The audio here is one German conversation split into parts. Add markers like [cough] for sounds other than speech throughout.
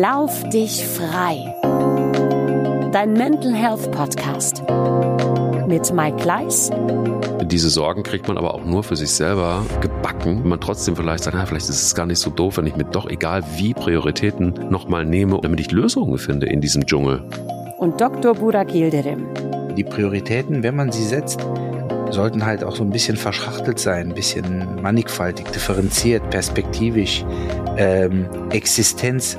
Lauf dich frei. Dein Mental Health Podcast mit Mike Gleis. Diese Sorgen kriegt man aber auch nur für sich selber gebacken. Wenn man trotzdem vielleicht sagt, na, vielleicht ist es gar nicht so doof, wenn ich mir doch egal wie Prioritäten nochmal nehme, damit ich Lösungen finde in diesem Dschungel. Und Dr. Burak Yildirim. Die Prioritäten, wenn man sie setzt, sollten halt auch so ein bisschen verschachtelt sein, ein bisschen mannigfaltig, differenziert, perspektivisch, ähm, Existenz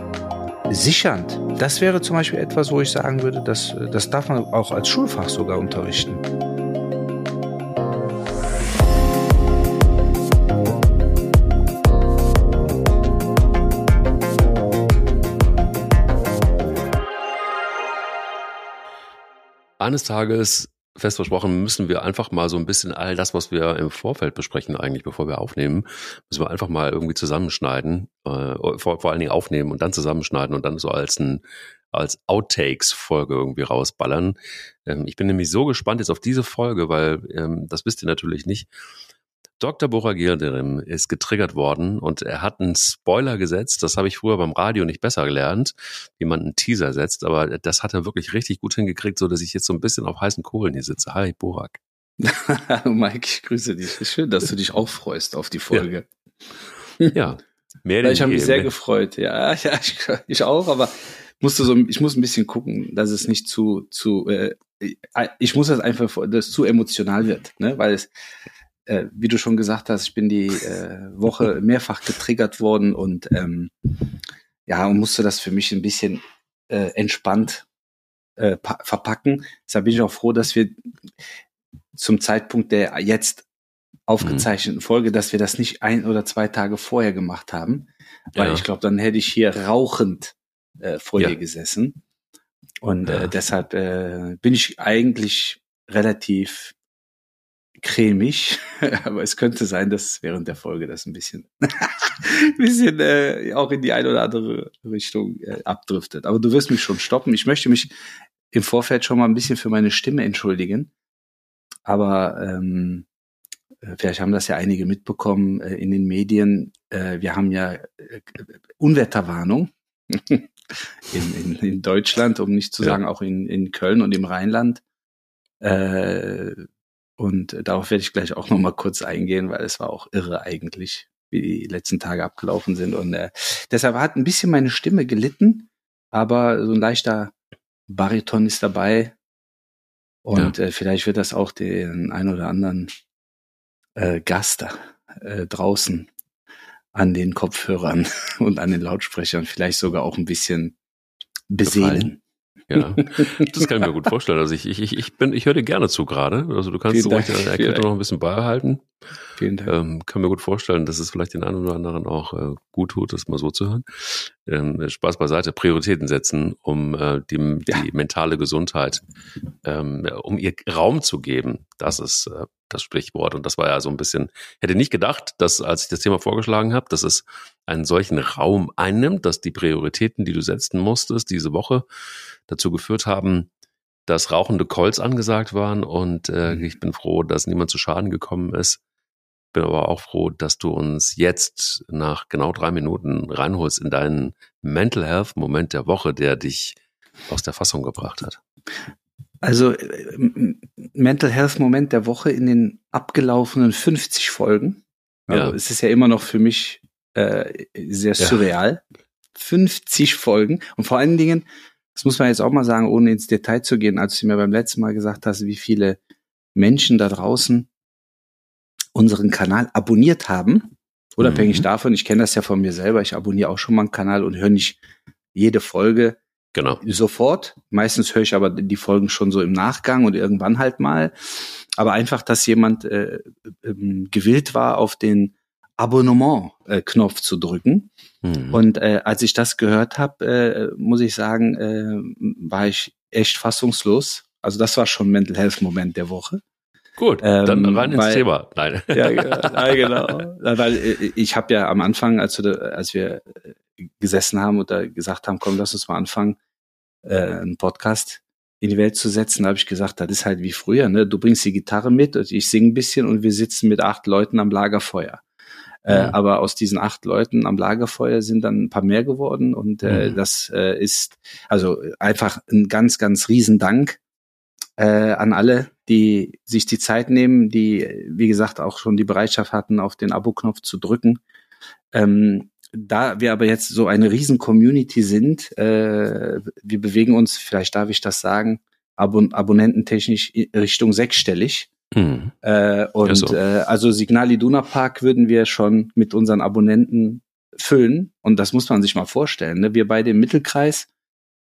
sichernd. Das wäre zum Beispiel etwas, wo ich sagen würde, dass, das darf man auch als Schulfach sogar unterrichten. Eines Tages fest versprochen, müssen wir einfach mal so ein bisschen all das, was wir im Vorfeld besprechen, eigentlich, bevor wir aufnehmen, müssen wir einfach mal irgendwie zusammenschneiden, äh, vor, vor allen Dingen aufnehmen und dann zusammenschneiden und dann so als ein als Outtakes-Folge irgendwie rausballern. Ähm, ich bin nämlich so gespannt jetzt auf diese Folge, weil ähm, das wisst ihr natürlich nicht. Dr. Bora Gilderim ist getriggert worden und er hat einen Spoiler gesetzt. Das habe ich früher beim Radio nicht besser gelernt, wie man einen Teaser setzt, aber das hat er wirklich richtig gut hingekriegt, so dass ich jetzt so ein bisschen auf heißen Kohlen hier sitze. Hi, Borak. [laughs] Mike, ich grüße dich. Schön, dass du dich auch freust auf die Folge. Ja, ja mehr denn Ich habe mich sehr gefreut. Ja, [laughs] ja ich, ich auch, aber musste so, ich muss ein bisschen gucken, dass es nicht zu, zu, äh, ich muss das einfach, dass es zu emotional wird, ne, weil es, äh, wie du schon gesagt hast, ich bin die äh, Woche [laughs] mehrfach getriggert worden und ähm, ja, und musste das für mich ein bisschen äh, entspannt äh, verpacken. Deshalb bin ich auch froh, dass wir zum Zeitpunkt der jetzt aufgezeichneten mhm. Folge, dass wir das nicht ein oder zwei Tage vorher gemacht haben, weil ja. ich glaube, dann hätte ich hier rauchend äh, vor ja. dir gesessen. Und äh, ja. deshalb äh, bin ich eigentlich relativ cremig, [laughs] aber es könnte sein, dass während der Folge das ein bisschen, ein [laughs] bisschen äh, auch in die eine oder andere Richtung äh, abdriftet. Aber du wirst mich schon stoppen. Ich möchte mich im Vorfeld schon mal ein bisschen für meine Stimme entschuldigen. Aber ähm, äh, vielleicht haben das ja einige mitbekommen äh, in den Medien. Äh, wir haben ja äh, Unwetterwarnung [laughs] in, in, in Deutschland, um nicht zu ja. sagen auch in, in Köln und im Rheinland. Äh, und darauf werde ich gleich auch noch mal kurz eingehen, weil es war auch irre eigentlich, wie die letzten Tage abgelaufen sind. Und äh, deshalb hat ein bisschen meine Stimme gelitten, aber so ein leichter Bariton ist dabei. Und ja. äh, vielleicht wird das auch den ein oder anderen äh, Gast äh, draußen an den Kopfhörern [laughs] und an den Lautsprechern vielleicht sogar auch ein bisschen beseelen. Ja, [laughs] das kann ich mir gut vorstellen. Also ich, ich, ich bin, ich höre dir gerne zu gerade. Also du kannst ruhig die Erkältung noch ein bisschen beibehalten. Vielen Dank. Ähm, kann mir gut vorstellen, dass es vielleicht den einen oder anderen auch äh, gut tut, das mal so zu hören. Ähm, Spaß beiseite, Prioritäten setzen, um äh, die, ja. die mentale Gesundheit, ähm, um ihr Raum zu geben. Das ist äh, das Sprichwort. Und das war ja so ein bisschen, hätte nicht gedacht, dass, als ich das Thema vorgeschlagen habe, dass es einen solchen Raum einnimmt, dass die Prioritäten, die du setzen musstest, diese Woche dazu geführt haben, dass rauchende Colts angesagt waren. Und äh, mhm. ich bin froh, dass niemand zu Schaden gekommen ist bin aber auch froh, dass du uns jetzt nach genau drei Minuten reinholst in deinen Mental Health Moment der Woche, der dich aus der Fassung gebracht hat. Also äh, Mental Health Moment der Woche in den abgelaufenen 50 Folgen. Also ja. es ist ja immer noch für mich äh, sehr surreal. Ja. 50 Folgen und vor allen Dingen, das muss man jetzt auch mal sagen, ohne ins Detail zu gehen, als du mir beim letzten Mal gesagt hast, wie viele Menschen da draußen unseren Kanal abonniert haben. Unabhängig mhm. davon, ich kenne das ja von mir selber, ich abonniere auch schon mal einen Kanal und höre nicht jede Folge genau. sofort. Meistens höre ich aber die Folgen schon so im Nachgang und irgendwann halt mal. Aber einfach, dass jemand äh, äh, gewillt war, auf den Abonnement-Knopf zu drücken. Mhm. Und äh, als ich das gehört habe, äh, muss ich sagen, äh, war ich echt fassungslos. Also das war schon Mental Health Moment der Woche. Gut, ähm, dann rein ins weil, Thema. Nein. Ja, ja genau. [laughs] Weil äh, ich habe ja am Anfang, als, du, als wir äh, gesessen haben und da gesagt haben, komm, lass uns mal anfangen, äh, einen Podcast in die Welt zu setzen, habe ich gesagt, das ist halt wie früher. Ne? Du bringst die Gitarre mit und ich singe ein bisschen und wir sitzen mit acht Leuten am Lagerfeuer. Äh, mhm. aber aus diesen acht Leuten am Lagerfeuer sind dann ein paar mehr geworden und äh, mhm. das äh, ist also einfach ein ganz, ganz riesen Dank äh, an alle, die sich die Zeit nehmen, die, wie gesagt, auch schon die Bereitschaft hatten, auf den Abo-Knopf zu drücken. Ähm, da wir aber jetzt so eine riesen Community sind, äh, wir bewegen uns, vielleicht darf ich das sagen, abon abonnententechnisch Richtung sechsstellig. Mhm. Äh, und ja, so. äh, also Signal Iduna Park würden wir schon mit unseren Abonnenten füllen. Und das muss man sich mal vorstellen. Ne? Wir beide im Mittelkreis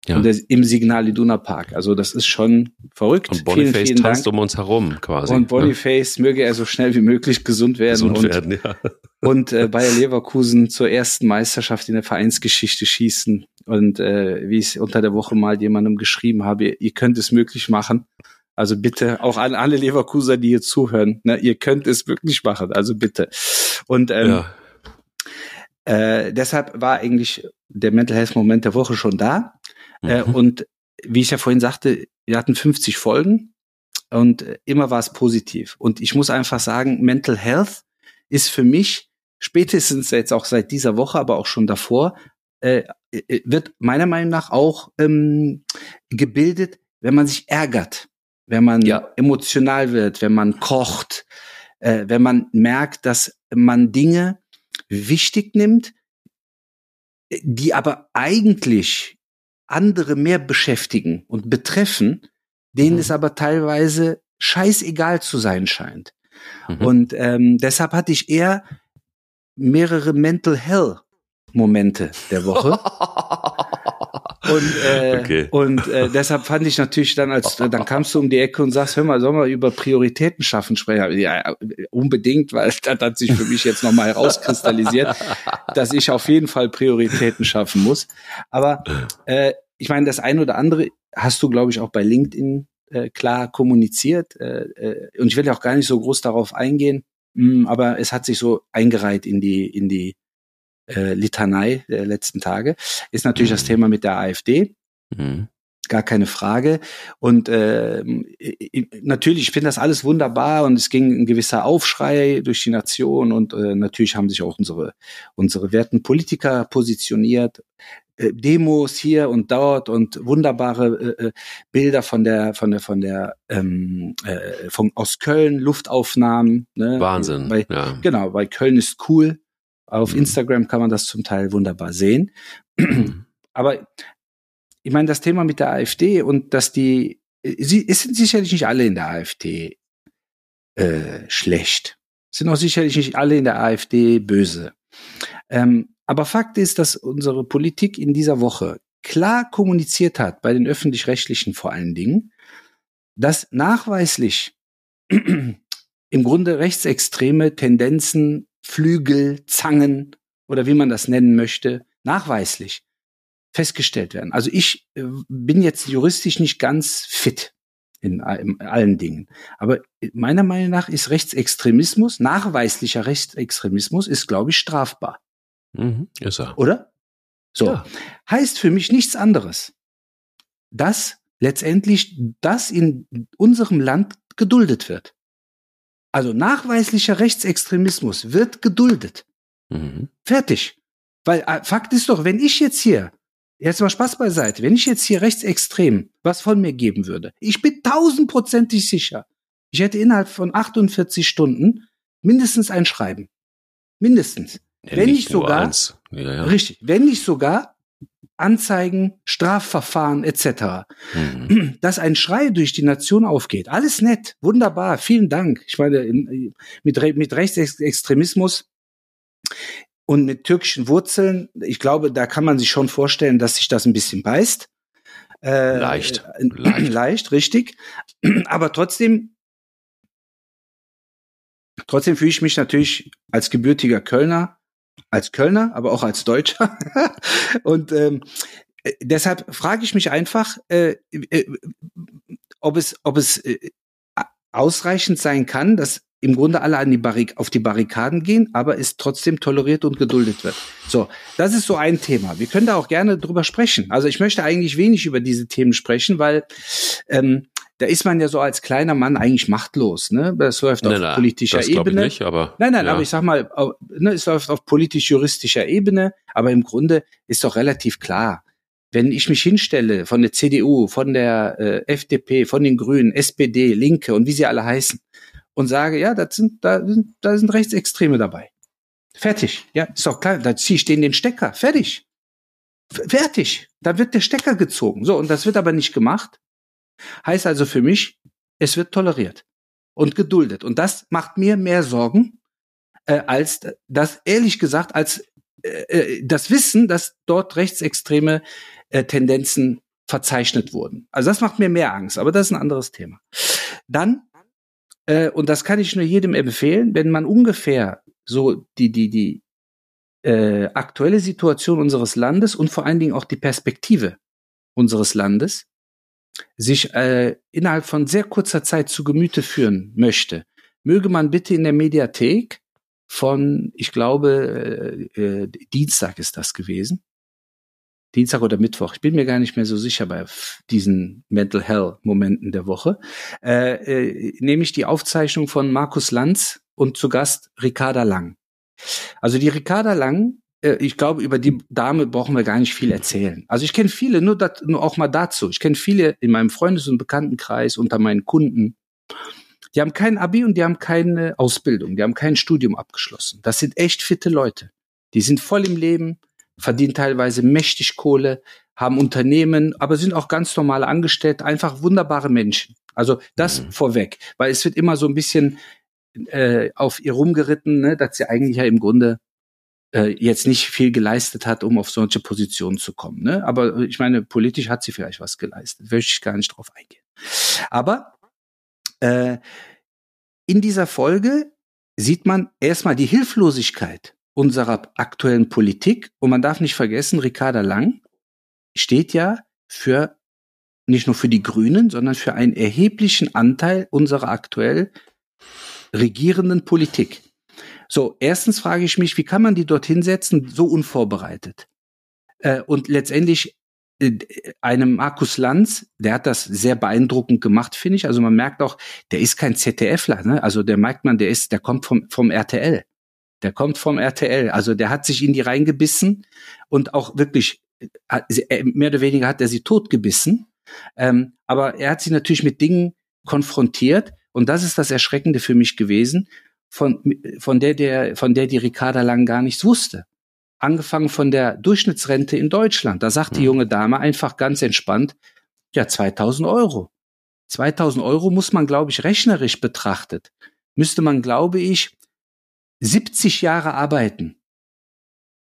ja. Und das, im Signal Iduna Park. Also das ist schon verrückt. Und Boniface vielen, vielen tanzt Dank. um uns herum quasi. Und Boniface ja. möge er so schnell wie möglich gesund werden. Gesund und, werden, ja. [laughs] Und äh, Bayer Leverkusen zur ersten Meisterschaft in der Vereinsgeschichte schießen. Und äh, wie ich unter der Woche mal jemandem geschrieben habe, ihr könnt es möglich machen. Also bitte, auch an alle Leverkuser, die hier zuhören, ne, ihr könnt es wirklich machen. Also bitte. Und ähm, ja. äh, deshalb war eigentlich der Mental Health Moment der Woche schon da. Äh, mhm. und wie ich ja vorhin sagte, wir hatten 50 Folgen und immer war es positiv. Und ich muss einfach sagen, Mental Health ist für mich spätestens jetzt auch seit dieser Woche, aber auch schon davor, äh, äh, wird meiner Meinung nach auch ähm, gebildet, wenn man sich ärgert, wenn man ja. emotional wird, wenn man kocht, äh, wenn man merkt, dass man Dinge wichtig nimmt, die aber eigentlich andere mehr beschäftigen und betreffen, denen mhm. es aber teilweise scheißegal zu sein scheint. Mhm. Und ähm, deshalb hatte ich eher mehrere Mental Hell Momente der Woche. [laughs] und äh, okay. und äh, deshalb fand ich natürlich dann, als dann kamst du um die Ecke und sagst, hör mal, sollen wir über Prioritäten schaffen sprechen? Ja, unbedingt, weil [laughs] das hat sich für mich jetzt nochmal herauskristallisiert, dass ich auf jeden Fall Prioritäten schaffen muss. Aber äh, ich meine, das eine oder andere hast du, glaube ich, auch bei LinkedIn äh, klar kommuniziert. Äh, äh, und ich will ja auch gar nicht so groß darauf eingehen, mh, hm, aber es hat sich so eingereiht in die in die äh, Litanei der letzten Tage, ist natürlich mhm. das Thema mit der AfD. Mhm. Gar keine Frage. Und äh, natürlich, ich finde das alles wunderbar und es ging ein gewisser Aufschrei durch die Nation und äh, natürlich haben sich auch unsere, unsere werten Politiker positioniert. Äh, Demos hier und dort und wunderbare äh, äh, Bilder von der von der von der ähm, äh, von aus Köln Luftaufnahmen ne? Wahnsinn bei, ja. genau weil Köln ist cool auf. Instagram kann man das zum Teil wunderbar sehen. [clears throat] Aber ich meine, das Thema mit der AfD und dass die, sie es sind sicherlich nicht alle in der AfD äh, schlecht. Es sind auch sicherlich nicht alle in der AfD böse. Ähm, aber Fakt ist, dass unsere Politik in dieser Woche klar kommuniziert hat, bei den öffentlich-rechtlichen vor allen Dingen, dass nachweislich [clears throat] im Grunde rechtsextreme Tendenzen Flügel, Zangen oder wie man das nennen möchte, nachweislich festgestellt werden. Also ich äh, bin jetzt juristisch nicht ganz fit in, in, allen Dingen. Aber meiner Meinung nach ist Rechtsextremismus, nachweislicher Rechtsextremismus, ist, glaube ich, strafbar. Mhm, ist er. Oder? So. Ja. Heißt für mich nichts anderes, dass letztendlich das in unserem Land geduldet wird. Also nachweislicher Rechtsextremismus wird geduldet. Mhm. Fertig. Weil äh, Fakt ist doch, wenn ich jetzt hier, jetzt mal Spaß beiseite, wenn ich jetzt hier rechtsextrem was von mir geben würde, ich bin tausendprozentig sicher, ich hätte innerhalb von 48 Stunden mindestens ein Schreiben. Mindestens. Ja, wenn nicht sogar, ja, ja. richtig, wenn nicht sogar Anzeigen, Strafverfahren etc. Mhm. Dass ein Schrei durch die Nation aufgeht. Alles nett, wunderbar, vielen Dank. Ich meine, in, mit, mit Rechtsextremismus und mit türkischen Wurzeln, ich glaube, da kann man sich schon vorstellen, dass sich das ein bisschen beißt. Äh, leicht. Äh, leicht. [clears throat] leicht, richtig. [clears throat] Aber trotzdem, trotzdem fühle ich mich natürlich als gebürtiger Kölner als Kölner, aber auch als Deutscher. [laughs] und ähm, äh, deshalb frage ich mich einfach, äh, äh, ob es, ob es äh, ausreichend sein kann, dass im Grunde alle an die Barrik auf die Barrikaden gehen, aber es trotzdem toleriert und geduldet wird. So, das ist so ein Thema. Wir können da auch gerne drüber sprechen. Also ich möchte eigentlich wenig über diese Themen sprechen, weil ähm, da ist man ja so als kleiner Mann eigentlich machtlos, ne? Das läuft auf nein, politischer das Ebene. Ich nicht, aber, nein, nein, ja. aber ich sag mal, ne, es läuft auf politisch-juristischer Ebene, aber im Grunde ist doch relativ klar, wenn ich mich hinstelle von der CDU, von der äh, FDP, von den Grünen, SPD, Linke und wie sie alle heißen und sage, ja, das sind, da sind, da sind Rechtsextreme dabei. Fertig. Ja, ist doch klar, da ziehe ich denen den Stecker. Fertig. Fertig. Da wird der Stecker gezogen. So, und das wird aber nicht gemacht. Heißt also für mich, es wird toleriert und geduldet. Und das macht mir mehr Sorgen, äh, als das, ehrlich gesagt, als äh, äh das Wissen, dass dort rechtsextreme äh, Tendenzen verzeichnet wurden. Also das macht mir mehr Angst, aber das ist ein anderes Thema. Dann, äh, und das kann ich nur jedem empfehlen, wenn man ungefähr so die, die, die äh, aktuelle Situation unseres Landes und vor allen Dingen auch die Perspektive unseres Landes sich äh, innerhalb von sehr kurzer Zeit zu Gemüte führen möchte, möge man bitte in der Mediathek von, ich glaube, äh, äh, Dienstag ist das gewesen, Dienstag oder Mittwoch, ich bin mir gar nicht mehr so sicher bei diesen Mental Hell Momenten der Woche, äh, äh, nehme ich die Aufzeichnung von Markus Lanz und zu Gast Ricarda Lang. Also die Ricarda Lang, ich glaube, über die Dame brauchen wir gar nicht viel erzählen. Also ich kenne viele, nur, dat, nur auch mal dazu. Ich kenne viele in meinem Freundes- und Bekanntenkreis unter meinen Kunden. Die haben kein Abi und die haben keine Ausbildung, die haben kein Studium abgeschlossen. Das sind echt fitte Leute. Die sind voll im Leben, verdienen teilweise mächtig Kohle, haben Unternehmen, aber sind auch ganz normale Angestellte, einfach wunderbare Menschen. Also das mhm. vorweg, weil es wird immer so ein bisschen äh, auf ihr rumgeritten, ne, dass sie eigentlich ja im Grunde äh, jetzt nicht viel geleistet hat, um auf solche Positionen zu kommen. Ne? Aber ich meine, politisch hat sie vielleicht was geleistet. Möchte ich gar nicht drauf eingehen. Aber äh, in dieser Folge sieht man erstmal die Hilflosigkeit unserer aktuellen Politik. Und man darf nicht vergessen, Ricarda Lang steht ja für nicht nur für die Grünen, sondern für einen erheblichen Anteil unserer aktuell regierenden Politik. So, erstens frage ich mich, wie kann man die dorthin setzen, so unvorbereitet? Äh, und letztendlich äh, einem Markus Lanz, der hat das sehr beeindruckend gemacht, finde ich. Also man merkt auch, der ist kein ZDFler, ne? Also der merkt man, der ist, der kommt vom, vom RTL. Der kommt vom RTL. Also der hat sich in die reingebissen und auch wirklich, äh, mehr oder weniger hat er sie totgebissen. Ähm, aber er hat sie natürlich mit Dingen konfrontiert. Und das ist das Erschreckende für mich gewesen, von, von der, der, von der die Ricarda Lang gar nichts wusste. Angefangen von der Durchschnittsrente in Deutschland. Da sagt die hm. junge Dame einfach ganz entspannt, ja, 2000 Euro. 2000 Euro muss man, glaube ich, rechnerisch betrachtet. Müsste man, glaube ich, 70 Jahre arbeiten,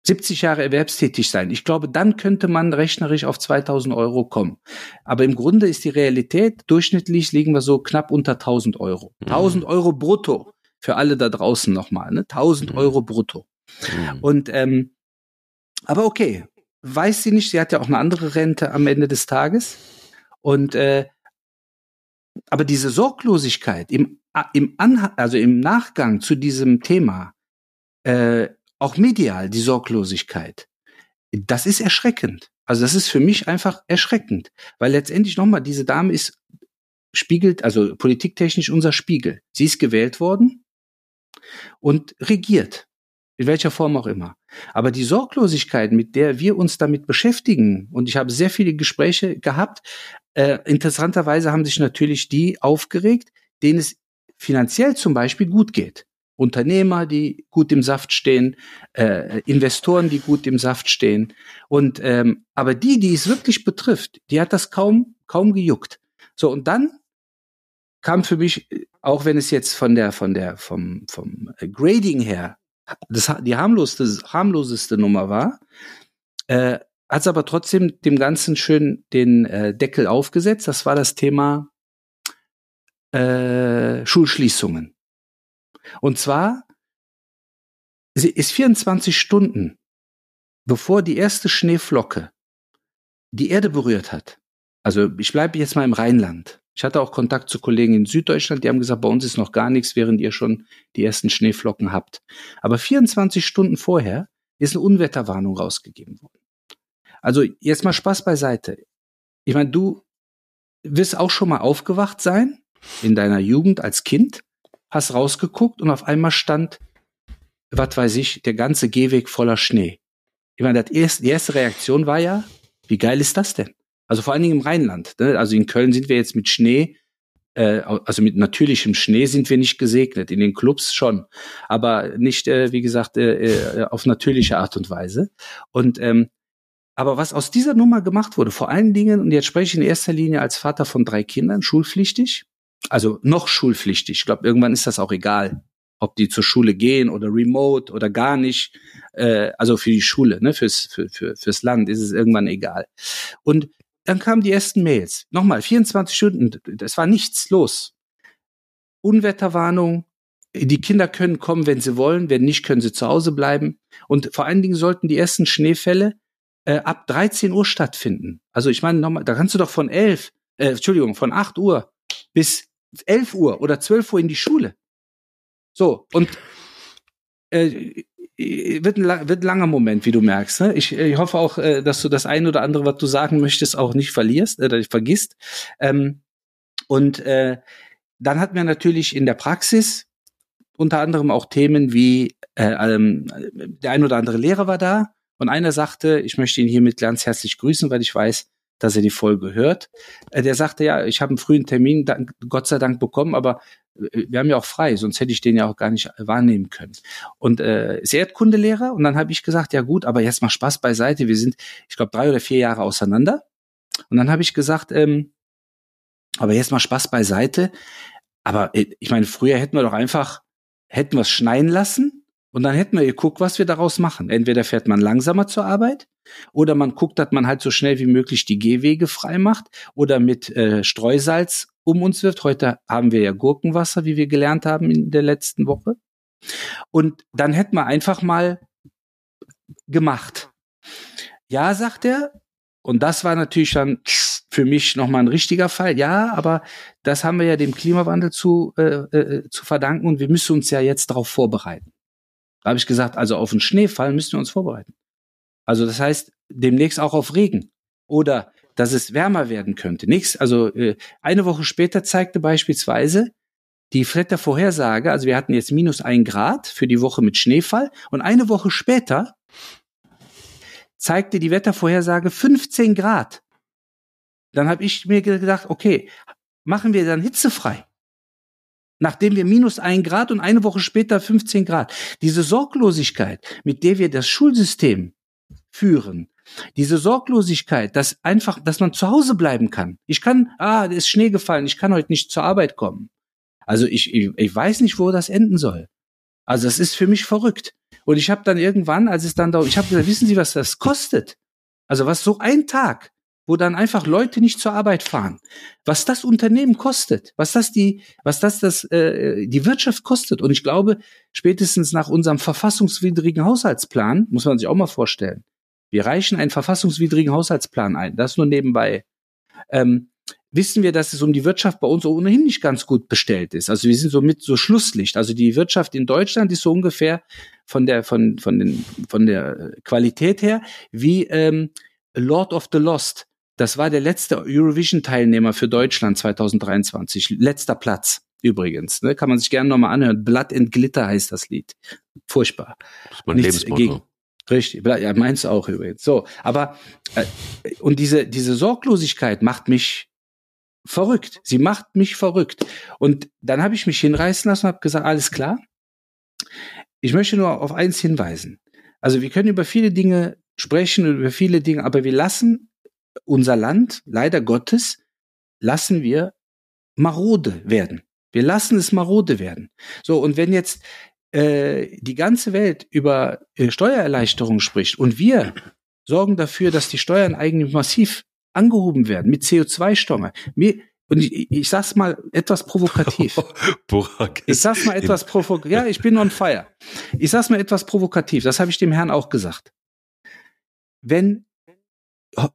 70 Jahre erwerbstätig sein. Ich glaube, dann könnte man rechnerisch auf 2000 Euro kommen. Aber im Grunde ist die Realität, durchschnittlich liegen wir so knapp unter 1000 Euro. Mhm. 1000 Euro brutto. Für alle da draußen nochmal, ne? 1000 mhm. Euro brutto. Mhm. Und, ähm, aber okay. Weiß sie nicht, sie hat ja auch eine andere Rente am Ende des Tages. Und, äh, aber diese Sorglosigkeit im im Anha also im Nachgang zu diesem Thema, äh, auch medial, die Sorglosigkeit, das ist erschreckend. Also das ist für mich einfach erschreckend, weil letztendlich nochmal, diese Dame ist spiegelt, also politiktechnisch unser Spiegel. Sie ist gewählt worden und regiert. In welcher Form auch immer. Aber die Sorglosigkeit, mit der wir uns damit beschäftigen, und ich habe sehr viele Gespräche gehabt, äh, interessanterweise haben sich natürlich die aufgeregt, denen es finanziell zum Beispiel gut geht. Unternehmer, die gut im Saft stehen, äh, Investoren, die gut im Saft stehen. Und ähm, aber die, die es wirklich betrifft, die hat das kaum kaum gejuckt. So und dann kam für mich, auch wenn es jetzt von der von der vom vom Grading her das die harmloseste harmloseste Nummer war, äh, hat es aber trotzdem dem Ganzen schön den äh, Deckel aufgesetzt. Das war das Thema äh, Schulschließungen. Und zwar sie ist 24 Stunden, bevor die erste Schneeflocke die Erde berührt hat. Also ich bleibe jetzt mal im Rheinland. Ich hatte auch Kontakt zu Kollegen in Süddeutschland, die haben gesagt, bei uns ist noch gar nichts, während ihr schon die ersten Schneeflocken habt. Aber 24 Stunden vorher ist eine Unwetterwarnung rausgegeben worden. Also jetzt mal Spaß beiseite. Ich meine, du wirst auch schon mal aufgewacht sein in deiner Jugend als Kind, hast rausgeguckt und auf einmal stand, was weiß ich, der ganze Gehweg voller Schnee. Ich meine, das erste, die erste Reaktion war ja, wie geil ist das denn? Also vor allen Dingen im Rheinland. Ne? Also in Köln sind wir jetzt mit Schnee, äh, also mit natürlichem Schnee sind wir nicht gesegnet. In den Clubs schon, aber nicht, äh, wie gesagt, äh, äh, auf natürliche Art und Weise. Und ähm, aber was aus dieser Nummer gemacht wurde, vor allen Dingen, und jetzt spreche ich in erster Linie als Vater von drei Kindern, schulpflichtig, also noch schulpflichtig. Ich glaube, irgendwann ist das auch egal, ob die zur Schule gehen oder remote oder gar nicht. Äh, also für die Schule, ne, fürs, für, für, fürs Land ist es irgendwann egal. Und dann kamen die ersten Mails. Nochmal, 24 Stunden, es war nichts los. Unwetterwarnung, die Kinder können kommen, wenn sie wollen, wenn nicht, können sie zu Hause bleiben. Und vor allen Dingen sollten die ersten Schneefälle äh, ab 13 Uhr stattfinden. Also ich meine, nochmal, da kannst du doch von 11, äh, Entschuldigung, von 8 Uhr bis 11 Uhr oder 12 Uhr in die Schule. So, und äh, wird, ein, wird ein langer Moment, wie du merkst. Ne? Ich, ich hoffe auch, äh, dass du das ein oder andere, was du sagen möchtest, auch nicht verlierst oder äh, vergisst. Ähm, und äh, dann hatten wir natürlich in der Praxis unter anderem auch Themen wie äh, ähm, der ein oder andere Lehrer war da und einer sagte, ich möchte ihn hiermit ganz herzlich grüßen, weil ich weiß, dass er die Folge hört. Äh, der sagte, ja, ich habe einen frühen Termin, Gott sei Dank bekommen, aber äh, wir haben ja auch frei, sonst hätte ich den ja auch gar nicht wahrnehmen können. Und äh, ist Erdkundelehrer und dann habe ich gesagt, ja gut, aber jetzt mal Spaß beiseite. Wir sind, ich glaube, drei oder vier Jahre auseinander. Und dann habe ich gesagt, ähm, aber jetzt mal Spaß beiseite. Aber äh, ich meine, früher hätten wir doch einfach, hätten wir es schneien lassen und dann hätten wir geguckt, was wir daraus machen. Entweder fährt man langsamer zur Arbeit oder man guckt, dass man halt so schnell wie möglich die Gehwege frei macht oder mit äh, Streusalz um uns wirft. Heute haben wir ja Gurkenwasser, wie wir gelernt haben in der letzten Woche. Und dann hätten wir einfach mal gemacht. Ja, sagt er. Und das war natürlich dann für mich nochmal ein richtiger Fall. Ja, aber das haben wir ja dem Klimawandel zu, äh, äh, zu verdanken und wir müssen uns ja jetzt darauf vorbereiten. Da habe ich gesagt, also auf den Schneefall müssen wir uns vorbereiten. Also das heißt, demnächst auch auf Regen. Oder dass es wärmer werden könnte. Nichts, also äh, eine Woche später zeigte beispielsweise die Wettervorhersage, also wir hatten jetzt minus ein Grad für die Woche mit Schneefall und eine Woche später zeigte die Wettervorhersage 15 Grad. Dann habe ich mir gedacht, okay, machen wir dann hitzefrei nachdem wir minus ein Grad und eine Woche später 15 Grad. Diese Sorglosigkeit, mit der wir das Schulsystem führen, diese Sorglosigkeit, dass einfach, dass man zu Hause bleiben kann. Ich kann, ah, es ist Schnee gefallen, ich kann heute nicht zur Arbeit kommen. Also ich, ich, ich weiß nicht, wo das enden soll. Also das ist für mich verrückt. Und ich habe dann irgendwann, als es dann da, ich habe gesagt, wissen Sie, was das kostet? Also was so ein Tag wo dann einfach Leute nicht zur Arbeit fahren. Was das Unternehmen kostet, was das die, was das das äh, die Wirtschaft kostet. Und ich glaube, spätestens nach unserem verfassungswidrigen Haushaltsplan muss man sich auch mal vorstellen. Wir reichen einen verfassungswidrigen Haushaltsplan ein. Das nur nebenbei. Ähm, wissen wir, dass es um die Wirtschaft bei uns ohnehin nicht ganz gut bestellt ist. Also wir sind so mit so Schlusslicht. Also die Wirtschaft in Deutschland ist so ungefähr von der von von den von der Qualität her wie ähm, Lord of the Lost. Das war der letzte Eurovision-Teilnehmer für Deutschland 2023. Letzter Platz übrigens. Ne? Kann man sich gerne nochmal anhören. Blood and Glitter heißt das Lied. Furchtbar. Das ist mein Nichts Lebensmotto. Richtig, ja, meinst auch übrigens. So, aber äh, und diese diese Sorglosigkeit macht mich verrückt. Sie macht mich verrückt. Und dann habe ich mich hinreißen lassen und habe gesagt, alles klar. Ich möchte nur auf eins hinweisen. Also wir können über viele Dinge sprechen, über viele Dinge, aber wir lassen unser Land, leider Gottes, lassen wir marode werden. Wir lassen es marode werden. So, und wenn jetzt äh, die ganze Welt über äh, Steuererleichterung spricht und wir sorgen dafür, dass die Steuern eigentlich massiv angehoben werden mit CO2-Steuer. Und ich, ich sag's mal etwas provokativ. [laughs] ich sag's mal etwas provokativ. Ja, ich bin on fire. Ich sag's mal etwas provokativ. Das habe ich dem Herrn auch gesagt. Wenn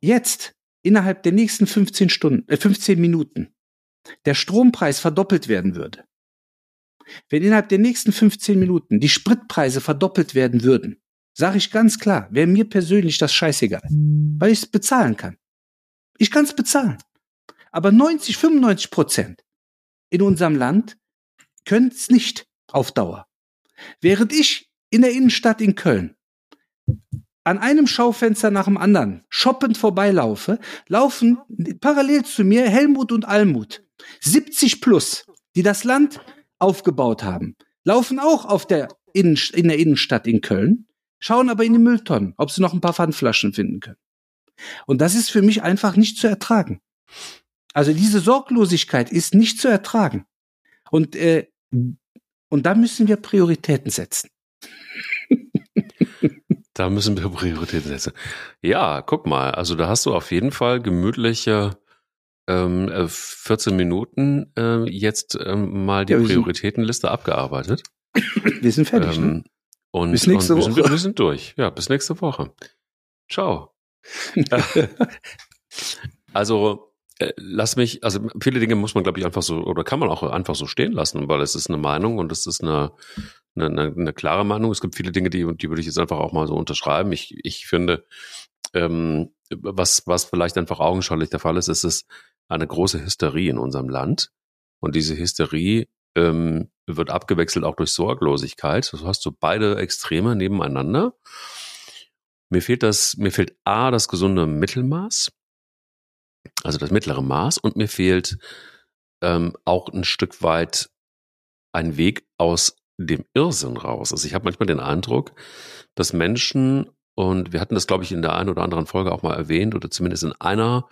jetzt innerhalb der nächsten 15 Stunden, äh 15 Minuten der Strompreis verdoppelt werden würde, wenn innerhalb der nächsten 15 Minuten die Spritpreise verdoppelt werden würden, sage ich ganz klar, wäre mir persönlich das scheißegal, weil ich es bezahlen kann. Ich kann es bezahlen. Aber 90, 95 Prozent in unserem Land können es nicht auf Dauer. Während ich in der Innenstadt in Köln an einem Schaufenster nach dem anderen shoppend vorbeilaufe, laufen parallel zu mir Helmut und Almut, 70 plus, die das Land aufgebaut haben, laufen auch auf der Innen in der Innenstadt in Köln, schauen aber in die Mülltonnen, ob sie noch ein paar Pfandflaschen finden können. Und das ist für mich einfach nicht zu ertragen. Also diese Sorglosigkeit ist nicht zu ertragen. Und, äh, und da müssen wir Prioritäten setzen. Da müssen wir [laughs] Prioritäten setzen. Ja, guck mal, also da hast du auf jeden Fall gemütliche ähm, 14 äh, Minuten äh, jetzt ähm, mal die ja, Prioritätenliste abgearbeitet. [clears throat] Wir sind fertig. Ähm, ne? Und, bis nächste und wir, Woche. Sind, wir sind durch. Ja, bis nächste Woche. Ciao. [laughs] also lass mich, also viele Dinge muss man, glaube ich, einfach so, oder kann man auch einfach so stehen lassen, weil es ist eine Meinung und es ist eine, eine, eine, klare Meinung. Es gibt viele Dinge, die, die würde ich jetzt einfach auch mal so unterschreiben. Ich, ich finde, ähm, was, was vielleicht einfach augenscheinlich der Fall ist, ist es eine große Hysterie in unserem Land. Und diese Hysterie ähm, wird abgewechselt auch durch Sorglosigkeit. So hast du beide Extreme nebeneinander. Mir fehlt das, mir fehlt A, das gesunde Mittelmaß also das mittlere Maß. Und mir fehlt ähm, auch ein Stück weit ein Weg aus dem Irrsinn raus. Also ich habe manchmal den Eindruck, dass Menschen, und wir hatten das, glaube ich, in der einen oder anderen Folge auch mal erwähnt, oder zumindest in einer,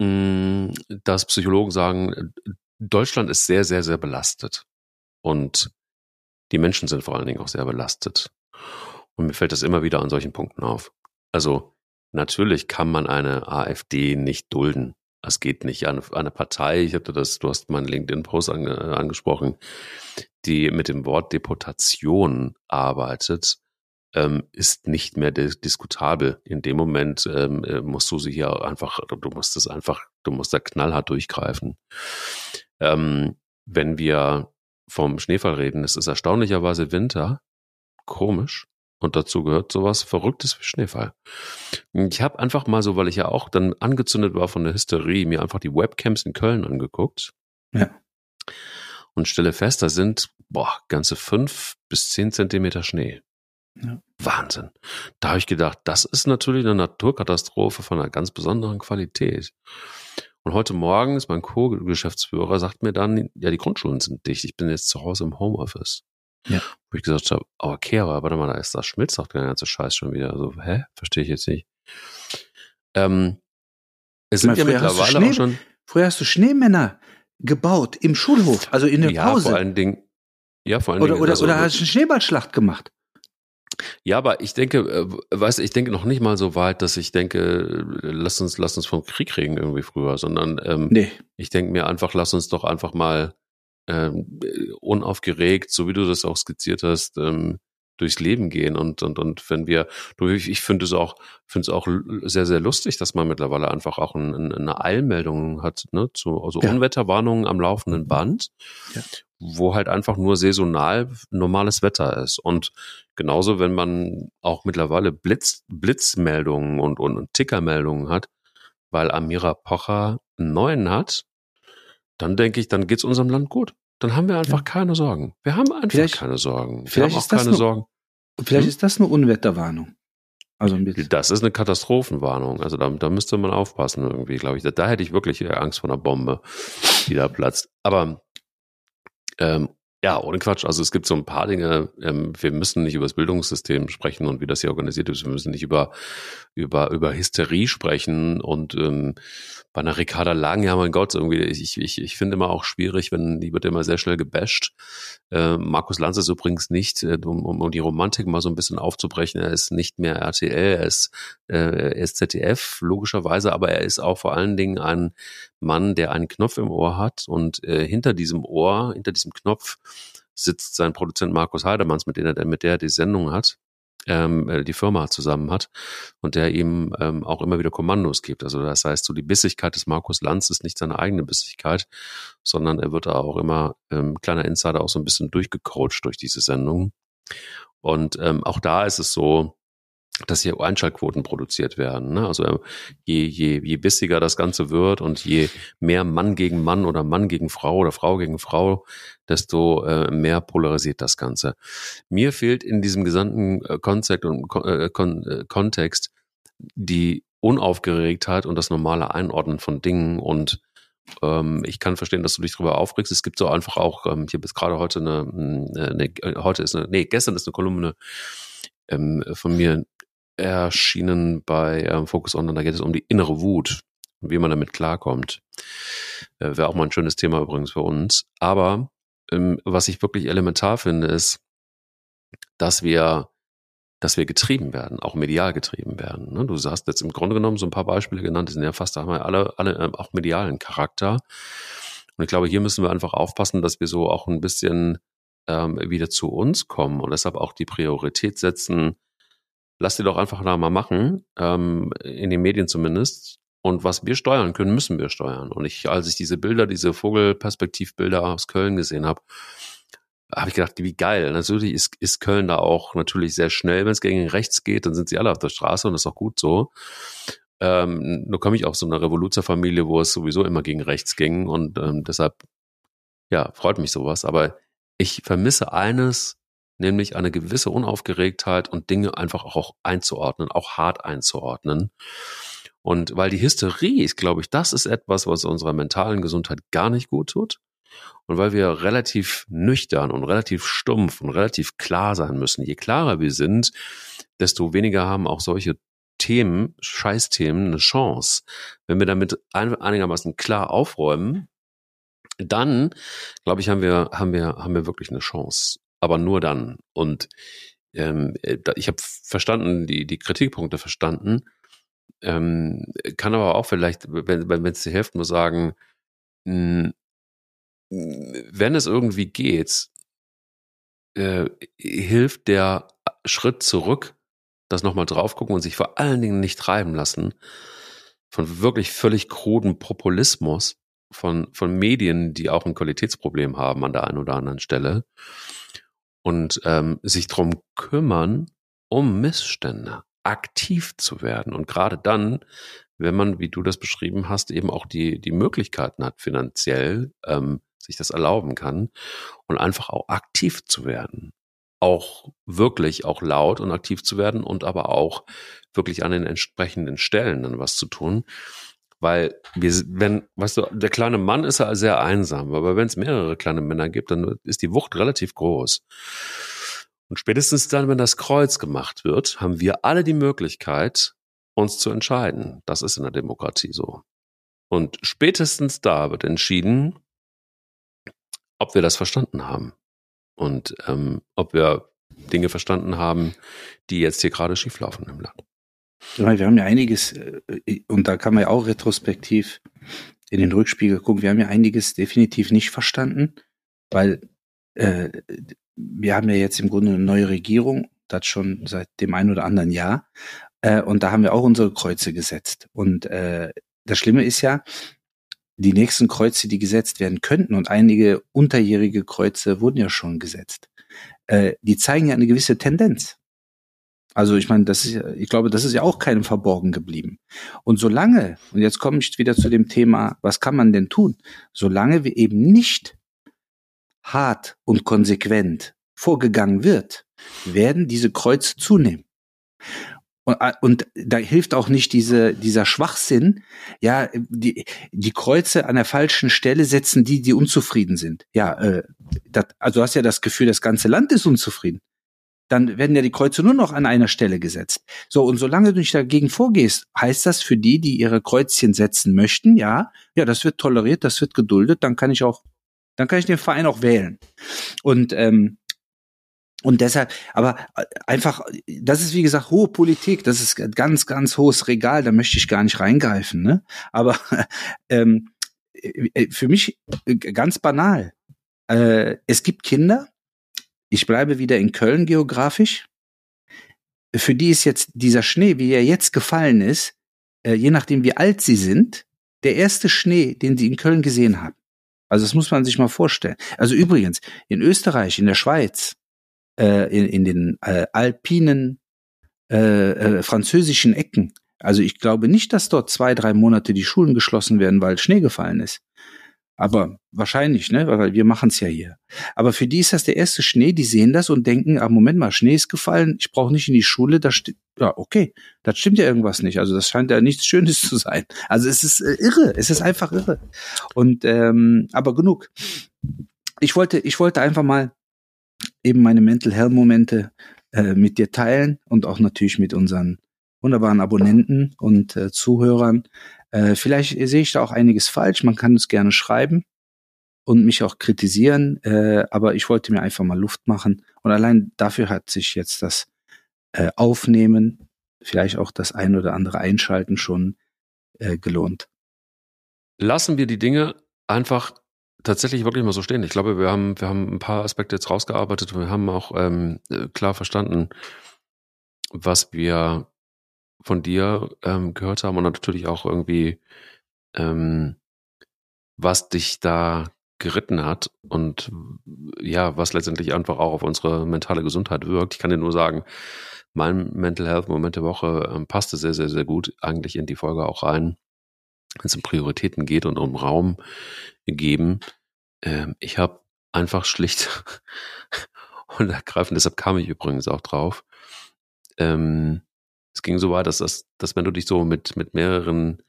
mh, mm, dass Psychologen sagen, Deutschland ist sehr, sehr, sehr belastet. Und die Menschen sind vor allen Dingen auch sehr belastet. Und mir fällt das immer wieder an solchen Punkten auf. Also Natürlich kann man eine AfD nicht dulden. Es geht nicht. Eine, eine Partei, ich hatte das, du hast meinen LinkedIn-Post ange, angesprochen, die mit dem Wort Deportation arbeitet, ähm, ist nicht mehr diskutabel. In dem Moment ähm, äh, musst du sie hier einfach, du musst es einfach, du musst da knallhart durchgreifen. Ähm, wenn wir vom Schneefall reden, es ist erstaunlicherweise Winter. Komisch. Und dazu gehört sowas Verrücktes wie Schneefall. Ich habe einfach mal so, weil ich ja auch dann angezündet war von der Hysterie, mir einfach die Webcams in Köln angeguckt. Ja. Und stelle fest, da sind, boah, ganze fünf bis zehn Zentimeter Schnee. Ja. Wahnsinn. Da habe ich gedacht, das ist natürlich eine Naturkatastrophe von einer ganz besonderen Qualität. Und heute Morgen ist mein Co-Geschäftsführer, sagt mir dann, ja, die Grundschulen sind dicht. Ich bin jetzt zu Hause im Homeoffice. Ja. Wo ich gesagt habe, okay, aber warte mal, da ist das Schmitz doch der ganze Scheiß schon wieder. Also, hä? Verstehe ich jetzt nicht. Ähm, es sind ja mittlerweile auch schon. Früher hast du Schneemänner gebaut im Schulhof, also in der ja, Pause. vor allen Dingen. Ja, vor allen oder, Dingen. Oder, also, oder hast du eine Schneeballschlacht gemacht? Ja, aber ich denke, äh, weißt ich denke noch nicht mal so weit, dass ich denke, lass uns, lass uns vom Krieg reden irgendwie früher, sondern ähm, nee. ich denke mir einfach, lass uns doch einfach mal ähm, unaufgeregt, so wie du das auch skizziert hast, ähm, durchs Leben gehen und und und wenn wir, du, ich, ich finde es auch, finde es auch sehr sehr lustig, dass man mittlerweile einfach auch ein, eine Eilmeldung hat, ne, zu also ja. Unwetterwarnungen am laufenden Band, ja. wo halt einfach nur saisonal normales Wetter ist und genauso, wenn man auch mittlerweile Blitz Blitzmeldungen und und, und Tickermeldungen hat, weil Amira Pocher einen neuen hat, dann denke ich, dann geht's unserem Land gut. Dann haben wir einfach ja. keine Sorgen. Wir haben einfach vielleicht, keine Sorgen. Wir vielleicht haben auch keine eine, Sorgen. Vielleicht hm? ist das eine Unwetterwarnung. Also ein bisschen. Das ist eine Katastrophenwarnung. Also da, da müsste man aufpassen irgendwie, glaube ich. Da, da hätte ich wirklich Angst vor einer Bombe, die da platzt. Aber ähm, ja, ohne Quatsch. Also es gibt so ein paar Dinge. Ähm, wir müssen nicht über das Bildungssystem sprechen und wie das hier organisiert ist. Wir müssen nicht über über über Hysterie sprechen und ähm, bei einer Ricarda Lang, ja mein Gott, irgendwie, ich, ich, ich finde immer auch schwierig, wenn die wird immer sehr schnell gebasht. Äh, Markus Lanz ist übrigens nicht, äh, um, um die Romantik mal so ein bisschen aufzubrechen, er ist nicht mehr RTL, er ist, er ist ZDF, logischerweise, aber er ist auch vor allen Dingen ein Mann, der einen Knopf im Ohr hat und äh, hinter diesem Ohr, hinter diesem Knopf sitzt sein Produzent Markus Heidemanns, mit dem er, mit der er die Sendung hat ähm, äh, die Firma zusammen hat und der ihm ähm, auch immer wieder Kommandos gibt. Also das heißt, so die Bissigkeit des Markus Lanz ist nicht seine eigene Bissigkeit, sondern er wird da auch immer, ähm, kleiner Insider, auch so ein bisschen durchgecoacht durch diese Sendung. Und ähm, auch da ist es so, dass hier Einschaltquoten produziert werden. Ne? Also je, je, je bissiger das Ganze wird und je mehr Mann gegen Mann oder Mann gegen Frau oder Frau gegen Frau, desto äh, mehr polarisiert das Ganze. Mir fehlt in diesem gesamten äh, Konzept und äh, Kon äh, Kontext die Unaufgeregtheit und das normale Einordnen von Dingen und ähm, ich kann verstehen, dass du dich darüber aufregst. Es gibt so einfach auch, ähm, hier bis gerade heute eine, eine, eine, heute ist eine, nee, gestern ist eine Kolumne ähm, von mir erschienen bei ähm, Focus On. Da geht es um die innere Wut und wie man damit klarkommt. Äh, Wäre auch mal ein schönes Thema übrigens für uns. Aber ähm, was ich wirklich elementar finde, ist, dass wir dass wir getrieben werden, auch medial getrieben werden. Ne? Du hast jetzt im Grunde genommen so ein paar Beispiele genannt, die sind ja fast alle, alle äh, auch medialen Charakter. Und ich glaube, hier müssen wir einfach aufpassen, dass wir so auch ein bisschen ähm, wieder zu uns kommen und deshalb auch die Priorität setzen, lass die doch einfach da mal machen, ähm, in den Medien zumindest. Und was wir steuern können, müssen wir steuern. Und ich, als ich diese Bilder, diese Vogelperspektivbilder aus Köln gesehen habe, habe ich gedacht, wie geil. Natürlich ist, ist Köln da auch natürlich sehr schnell, wenn es gegen rechts geht, dann sind sie alle auf der Straße und das ist auch gut so. Ähm, nur komme ich aus so einer Revoluzerfamilie, wo es sowieso immer gegen rechts ging und ähm, deshalb, ja, freut mich sowas. Aber ich vermisse eines, nämlich eine gewisse Unaufgeregtheit und Dinge einfach auch einzuordnen, auch hart einzuordnen. Und weil die Hysterie ist, glaube ich, das ist etwas, was unserer mentalen Gesundheit gar nicht gut tut. Und weil wir relativ nüchtern und relativ stumpf und relativ klar sein müssen. Je klarer wir sind, desto weniger haben auch solche Themen, Scheißthemen, eine Chance. Wenn wir damit einigermaßen klar aufräumen, dann, glaube ich, haben wir, haben wir, haben wir wirklich eine Chance aber nur dann. Und ähm, äh, ich habe verstanden, die, die Kritikpunkte verstanden, ähm, kann aber auch vielleicht, wenn es dir hilft, nur sagen, mh, hm, wenn es irgendwie geht, äh, hilft der Schritt zurück, das nochmal drauf gucken und sich vor allen Dingen nicht treiben lassen von wirklich völlig kruden Populismus von, von Medien, die auch ein Qualitätsproblem haben an der einen oder anderen Stelle und ähm, sich drum kümmern, um Missstände aktiv zu werden. Und gerade dann, wenn man, wie du das beschrieben hast, eben auch die, die Möglichkeiten hat, finanziell ähm, sich das erlauben kann und einfach auch aktiv zu werden. Auch wirklich auch laut und aktiv zu werden und aber auch wirklich an den entsprechenden Stellen dann was zu tun. Weil wir, wenn, weißt du, der kleine Mann ist ja sehr einsam, aber wenn es mehrere kleine Männer gibt, dann ist die Wucht relativ groß. Und spätestens dann, wenn das Kreuz gemacht wird, haben wir alle die Möglichkeit, uns zu entscheiden. Das ist in der Demokratie so. Und spätestens da wird entschieden, ob wir das verstanden haben und ähm, ob wir Dinge verstanden haben, die jetzt hier gerade schieflaufen im Land. Wir haben ja einiges, äh, und da kann man ja auch retrospektiv in den Rückspiegel gucken, wir haben ja einiges definitiv nicht verstanden, weil äh, wir haben ja jetzt im Grunde eine neue Regierung, das schon seit dem einen oder anderen Jahr, äh, und da haben wir auch unsere Kreuze gesetzt. Und äh, das Schlimme ist ja, die nächsten Kreuze, die gesetzt werden könnten, und einige unterjährige Kreuze wurden ja schon gesetzt, äh, die zeigen ja eine gewisse Tendenz. Also ich meine, das ist, ich glaube, das ist ja auch keinem verborgen geblieben. Und solange, und jetzt komme ich wieder zu dem Thema, was kann man denn tun? Solange wir eben nicht hart und konsequent vorgegangen wird, werden diese Kreuze zunehmen. Und, äh, und da hilft auch nicht diese, dieser Schwachsinn, ja, die, die Kreuze an der falschen Stelle setzen die, die unzufrieden sind. Ja, äh, dat, also du hast ja das Gefühl, das ganze Land ist unzufrieden dann werden ja die Kreuze nur noch an einer Stelle gesetzt. So, und solange du nicht dagegen vorgehst, heißt das für die, die ihre Kreuzchen setzen möchten, ja, ja, das wird toleriert, das wird geduldet, dann kann ich auch, dann kann ich den Verein auch wählen. Und, ähm, und deshalb, aber äh, einfach, das ist wie gesagt hohe Politik, das ist ganz, ganz hohes Regal, da möchte ich gar nicht reingreifen, ne? Aber [laughs] ähm, äh, für mich äh, ganz banal. Äh, es gibt Kinder, ich bleibe wieder in Köln geografisch. Für die ist jetzt dieser Schnee, wie er jetzt gefallen ist, äh, je nachdem wie alt sie sind, der erste Schnee, den sie in Köln gesehen haben. Also das muss man sich mal vorstellen. Also übrigens, in Österreich, in der Schweiz, äh, in, in den äh, alpinen äh, äh, französischen Ecken. Also ich glaube nicht, dass dort zwei, drei Monate die Schulen geschlossen werden, weil Schnee gefallen ist. Aber wahrscheinlich, ne? Weil wir machen es ja hier. Aber für die ist das der erste Schnee, die sehen das und denken, ah, Moment mal, Schnee ist gefallen, ich brauche nicht in die Schule, da steht, ja, okay, das stimmt ja irgendwas nicht. Also das scheint ja nichts Schönes zu sein. Also es ist äh, irre, es ist einfach irre. Und ähm, aber genug. Ich wollte, ich wollte einfach mal eben meine Mental Health Momente äh, mit dir teilen und auch natürlich mit unseren wunderbaren Abonnenten und äh, Zuhörern. Äh, vielleicht sehe ich da auch einiges falsch. Man kann es gerne schreiben und mich auch kritisieren. Äh, aber ich wollte mir einfach mal Luft machen. Und allein dafür hat sich jetzt das äh, Aufnehmen, vielleicht auch das ein oder andere Einschalten schon äh, gelohnt. Lassen wir die Dinge einfach tatsächlich wirklich mal so stehen. Ich glaube, wir haben, wir haben ein paar Aspekte jetzt rausgearbeitet und wir haben auch ähm, klar verstanden, was wir von dir ähm, gehört haben und natürlich auch irgendwie, ähm, was dich da geritten hat und ja, was letztendlich einfach auch auf unsere mentale Gesundheit wirkt. Ich kann dir nur sagen, mein Mental Health Moment der Woche ähm, passte sehr, sehr, sehr gut eigentlich in die Folge auch rein, wenn es um Prioritäten geht und um Raum geben. Ähm, ich habe einfach schlicht [laughs] und ergreifend, deshalb kam ich übrigens auch drauf, ähm, es ging so weit, dass, das, dass wenn du dich so mit, mit mehreren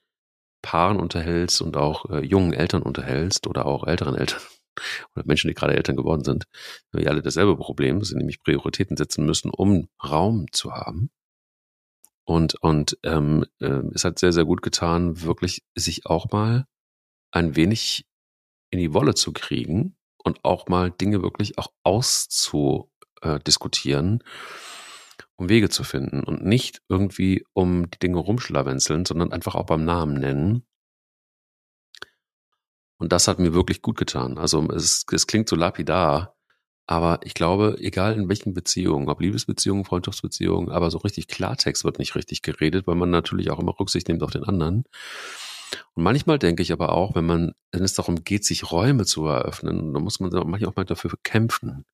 Paaren unterhältst und auch äh, jungen Eltern unterhältst oder auch älteren Eltern [laughs] oder Menschen, die gerade Eltern geworden sind, wir alle dasselbe Problem, sie nämlich Prioritäten setzen müssen, um Raum zu haben. Und, und ähm, äh, es hat sehr, sehr gut getan, wirklich sich auch mal ein wenig in die Wolle zu kriegen und auch mal Dinge wirklich auch auszudiskutieren um Wege zu finden und nicht irgendwie um die Dinge rumschlawenzeln, sondern einfach auch beim Namen nennen. Und das hat mir wirklich gut getan. Also es, es klingt so lapidar, aber ich glaube, egal in welchen Beziehungen, ob Liebesbeziehungen, Freundschaftsbeziehungen, aber so richtig Klartext wird nicht richtig geredet, weil man natürlich auch immer Rücksicht nimmt auf den anderen. Und manchmal denke ich aber auch, wenn man, wenn es darum geht, sich Räume zu eröffnen, dann muss man manchmal auch mal dafür kämpfen.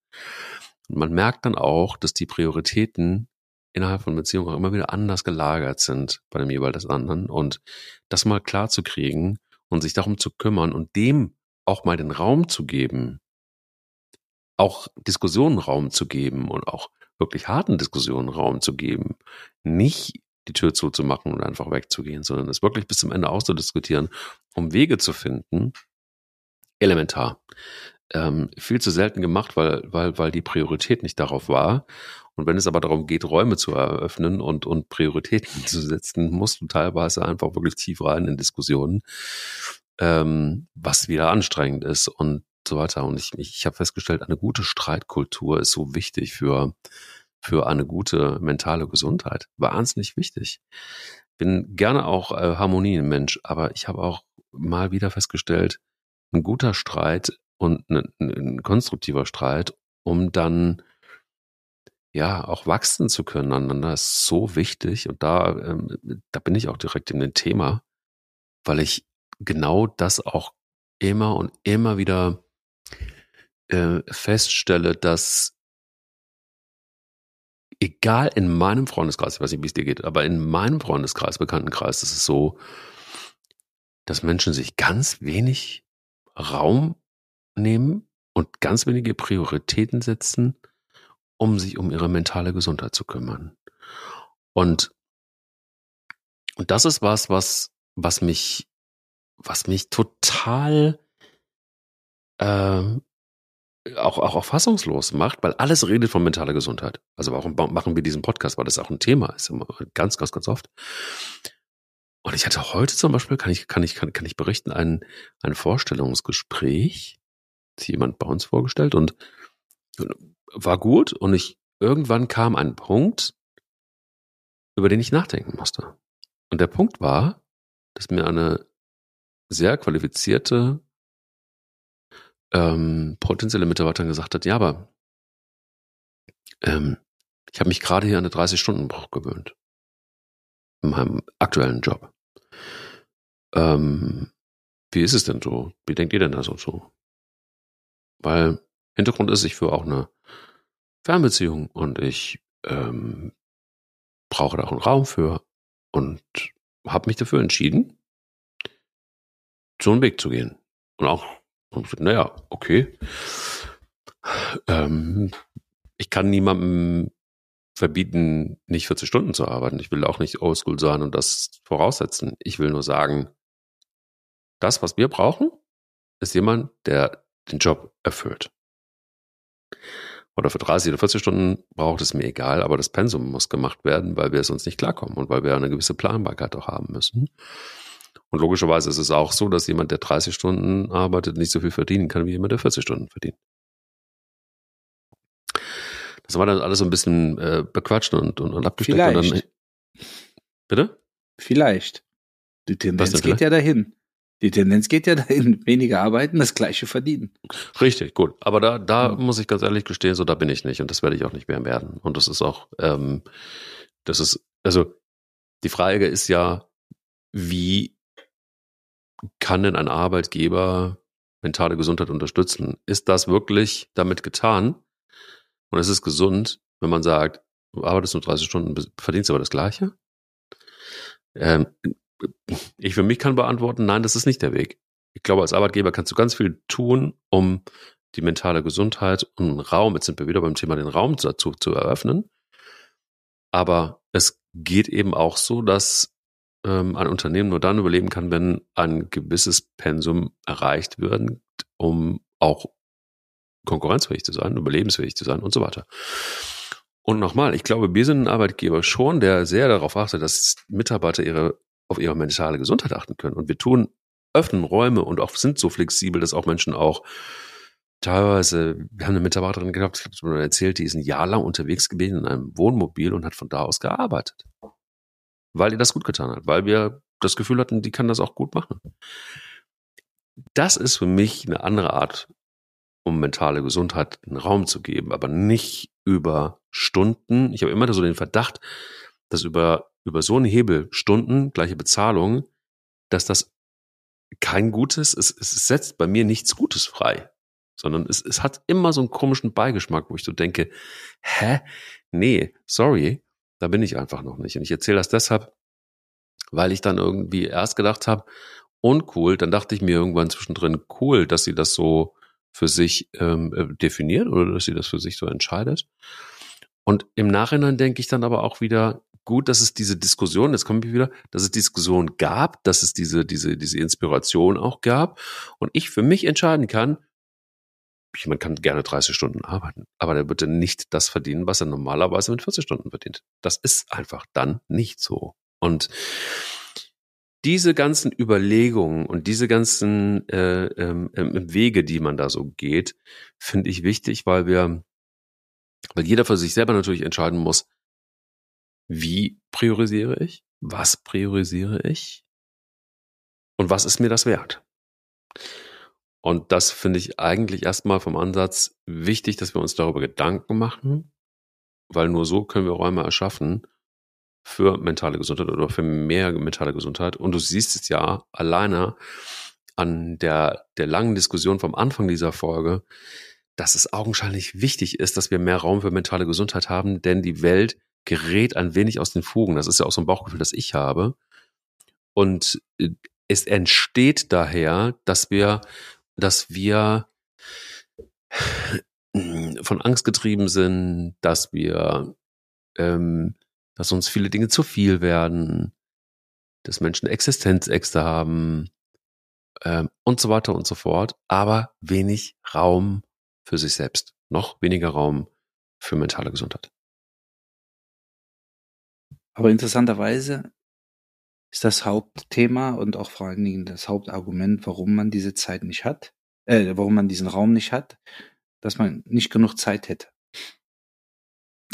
Und man merkt dann auch, dass die Prioritäten innerhalb von Beziehungen auch immer wieder anders gelagert sind bei dem jeweils anderen und das mal klar zu kriegen und sich darum zu kümmern und dem auch mal den Raum zu geben, auch Diskussionen Raum zu geben und auch wirklich harten Diskussionen Raum zu geben, nicht die Tür zuzumachen und einfach wegzugehen, sondern es wirklich bis zum Ende auszudiskutieren, um Wege zu finden, elementar. Ähm, viel zu selten gemacht, weil, weil, weil die Priorität nicht darauf war. Und wenn es aber darum geht, Räume zu eröffnen und, und Prioritäten [laughs] zu setzen, musst du teilweise einfach wirklich tief rein in Diskussionen, ähm, was wieder anstrengend ist und so weiter. Und ich, ich habe festgestellt, eine gute Streitkultur ist so wichtig für, für eine gute mentale Gesundheit. Wahnsinnig wichtig. Bin gerne auch äh, Harmonienmensch, aber ich habe auch mal wieder festgestellt, ein guter Streit und ein, ein konstruktiver Streit, um dann ja, auch wachsen zu können aneinander ist so wichtig. Und da, ähm, da bin ich auch direkt in dem Thema, weil ich genau das auch immer und immer wieder äh, feststelle, dass egal in meinem Freundeskreis, ich weiß nicht, wie es dir geht, aber in meinem Freundeskreis, Bekanntenkreis, ist es so, dass Menschen sich ganz wenig Raum nehmen und ganz wenige Prioritäten setzen um sich um ihre mentale Gesundheit zu kümmern. Und, und das ist was, was, was mich, was mich total äh, auch, auch, auch fassungslos macht, weil alles redet von mentaler Gesundheit. Also warum machen wir diesen Podcast? Weil das auch ein Thema ist, immer ganz, ganz, ganz oft. Und ich hatte heute zum Beispiel, kann ich, kann ich, kann, kann ich berichten, ein, ein Vorstellungsgespräch, jemand bei uns vorgestellt und war gut und ich irgendwann kam ein Punkt, über den ich nachdenken musste. Und der Punkt war, dass mir eine sehr qualifizierte ähm, potenzielle Mitarbeiterin gesagt hat, ja, aber ähm, ich habe mich gerade hier an eine 30-Stunden-Woche gewöhnt. In meinem aktuellen Job. Ähm, wie ist es denn so? Wie denkt ihr denn da so zu? Weil Hintergrund ist, ich führe auch eine Fernbeziehung und ich ähm, brauche da auch einen Raum für und habe mich dafür entschieden, so einen Weg zu gehen. Und auch, naja, okay. Ähm, ich kann niemandem verbieten, nicht 40 Stunden zu arbeiten. Ich will auch nicht oldschool sein und das voraussetzen. Ich will nur sagen, das, was wir brauchen, ist jemand, der den Job erfüllt. Oder für 30 oder 40 Stunden braucht es mir egal, aber das Pensum muss gemacht werden, weil wir sonst nicht klarkommen und weil wir eine gewisse Planbarkeit auch haben müssen. Und logischerweise ist es auch so, dass jemand, der 30 Stunden arbeitet, nicht so viel verdienen kann wie jemand, der 40 Stunden verdient. Das war dann alles so ein bisschen äh, bequatscht und, und, und abgesteckt. Vielleicht. Und dann, bitte? Vielleicht. Die Tendenz geht ja dahin. Die Tendenz geht ja [laughs] dahin, weniger arbeiten, das gleiche verdienen. Richtig, gut. Aber da, da ja. muss ich ganz ehrlich gestehen, so da bin ich nicht und das werde ich auch nicht mehr werden. Und das ist auch, ähm, das ist, also die Frage ist ja, wie kann denn ein Arbeitgeber mentale Gesundheit unterstützen? Ist das wirklich damit getan? Und es ist gesund, wenn man sagt, du arbeitest nur 30 Stunden, verdienst aber das Gleiche? Ähm, ich für mich kann beantworten, nein, das ist nicht der Weg. Ich glaube, als Arbeitgeber kannst du ganz viel tun, um die mentale Gesundheit und Raum, jetzt sind wir wieder beim Thema, den Raum dazu zu eröffnen. Aber es geht eben auch so, dass ähm, ein Unternehmen nur dann überleben kann, wenn ein gewisses Pensum erreicht wird, um auch konkurrenzfähig zu sein, überlebensfähig zu sein und so weiter. Und nochmal, ich glaube, wir sind ein Arbeitgeber schon, der sehr darauf achtet, dass Mitarbeiter ihre auf ihre mentale Gesundheit achten können. Und wir tun, öffnen Räume und auch sind so flexibel, dass auch Menschen auch teilweise, wir haben eine Mitarbeiterin gehabt, erzählt, die ist ein Jahr lang unterwegs gewesen in einem Wohnmobil und hat von da aus gearbeitet. Weil ihr das gut getan hat, weil wir das Gefühl hatten, die kann das auch gut machen. Das ist für mich eine andere Art, um mentale Gesundheit einen Raum zu geben, aber nicht über Stunden. Ich habe immer so den Verdacht, dass über über so einen Hebel Stunden, gleiche Bezahlung, dass das kein gutes, es, es setzt bei mir nichts Gutes frei, sondern es, es hat immer so einen komischen Beigeschmack, wo ich so denke, hä? Nee, sorry, da bin ich einfach noch nicht. Und ich erzähle das deshalb, weil ich dann irgendwie erst gedacht habe, uncool, dann dachte ich mir irgendwann zwischendrin, cool, dass sie das so für sich ähm, äh, definiert oder dass sie das für sich so entscheidet. Und im Nachhinein denke ich dann aber auch wieder, gut, dass es diese Diskussion, jetzt komme ich wieder, dass es Diskussion gab, dass es diese, diese, diese Inspiration auch gab und ich für mich entscheiden kann, man kann gerne 30 Stunden arbeiten, aber der wird dann nicht das verdienen, was er normalerweise mit 40 Stunden verdient. Das ist einfach dann nicht so. Und diese ganzen Überlegungen und diese ganzen äh, ähm, ähm Wege, die man da so geht, finde ich wichtig, weil wir, weil jeder für sich selber natürlich entscheiden muss, wie priorisiere ich? Was priorisiere ich? Und was ist mir das wert? Und das finde ich eigentlich erstmal vom Ansatz wichtig, dass wir uns darüber Gedanken machen, weil nur so können wir Räume erschaffen für mentale Gesundheit oder für mehr mentale Gesundheit. Und du siehst es ja alleine an der, der langen Diskussion vom Anfang dieser Folge, dass es augenscheinlich wichtig ist, dass wir mehr Raum für mentale Gesundheit haben, denn die Welt gerät ein wenig aus den Fugen. Das ist ja auch so ein Bauchgefühl, das ich habe. Und äh, es entsteht daher, dass wir, dass wir von Angst getrieben sind, dass wir, ähm, dass uns viele Dinge zu viel werden, dass Menschen Existenzängste haben ähm, und so weiter und so fort, aber wenig Raum für sich selbst, noch weniger Raum für mentale Gesundheit. Aber interessanterweise ist das Hauptthema und auch vor allen Dingen das Hauptargument, warum man diese Zeit nicht hat, äh, warum man diesen Raum nicht hat, dass man nicht genug Zeit hätte.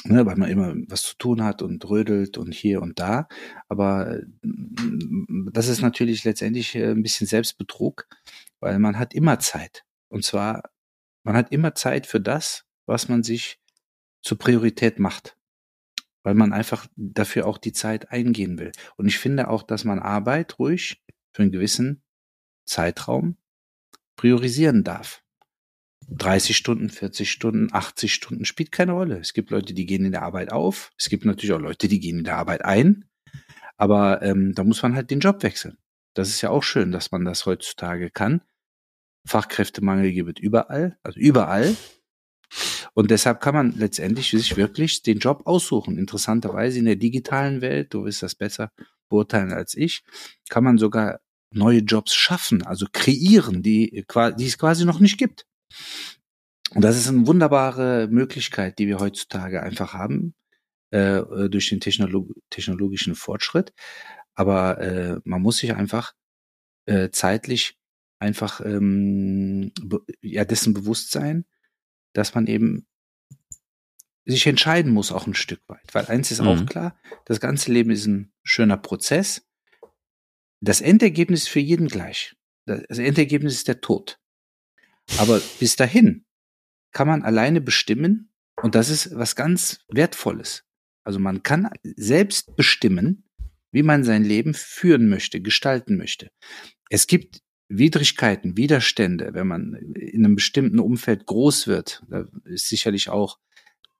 Ne, weil man immer was zu tun hat und rödelt und hier und da. Aber mm, das ist natürlich letztendlich äh, ein bisschen Selbstbetrug, weil man hat immer Zeit. Und zwar, man hat immer Zeit für das, was man sich zur Priorität macht weil man einfach dafür auch die Zeit eingehen will. Und ich finde auch, dass man Arbeit ruhig für einen gewissen Zeitraum priorisieren darf. 30 Stunden, 40 Stunden, 80 Stunden spielt keine Rolle. Es gibt Leute, die gehen in der Arbeit auf. Es gibt natürlich auch Leute, die gehen in der Arbeit ein. Aber ähm, da muss man halt den Job wechseln. Das ist ja auch schön, dass man das heutzutage kann. Fachkräftemangel gibt es überall, also überall. Und deshalb kann man letztendlich sich wirklich den Job aussuchen. Interessanterweise in der digitalen Welt, du wirst das besser beurteilen als ich, kann man sogar neue Jobs schaffen, also kreieren, die, die es quasi noch nicht gibt. Und das ist eine wunderbare Möglichkeit, die wir heutzutage einfach haben äh, durch den Technolog technologischen Fortschritt. Aber äh, man muss sich einfach äh, zeitlich einfach ähm, ja dessen bewusst sein, dass man eben sich entscheiden muss auch ein Stück weit. Weil eins ist mhm. auch klar, das ganze Leben ist ein schöner Prozess. Das Endergebnis ist für jeden gleich. Das Endergebnis ist der Tod. Aber bis dahin kann man alleine bestimmen und das ist was ganz Wertvolles. Also man kann selbst bestimmen, wie man sein Leben führen möchte, gestalten möchte. Es gibt Widrigkeiten, Widerstände, wenn man in einem bestimmten Umfeld groß wird. Da ist sicherlich auch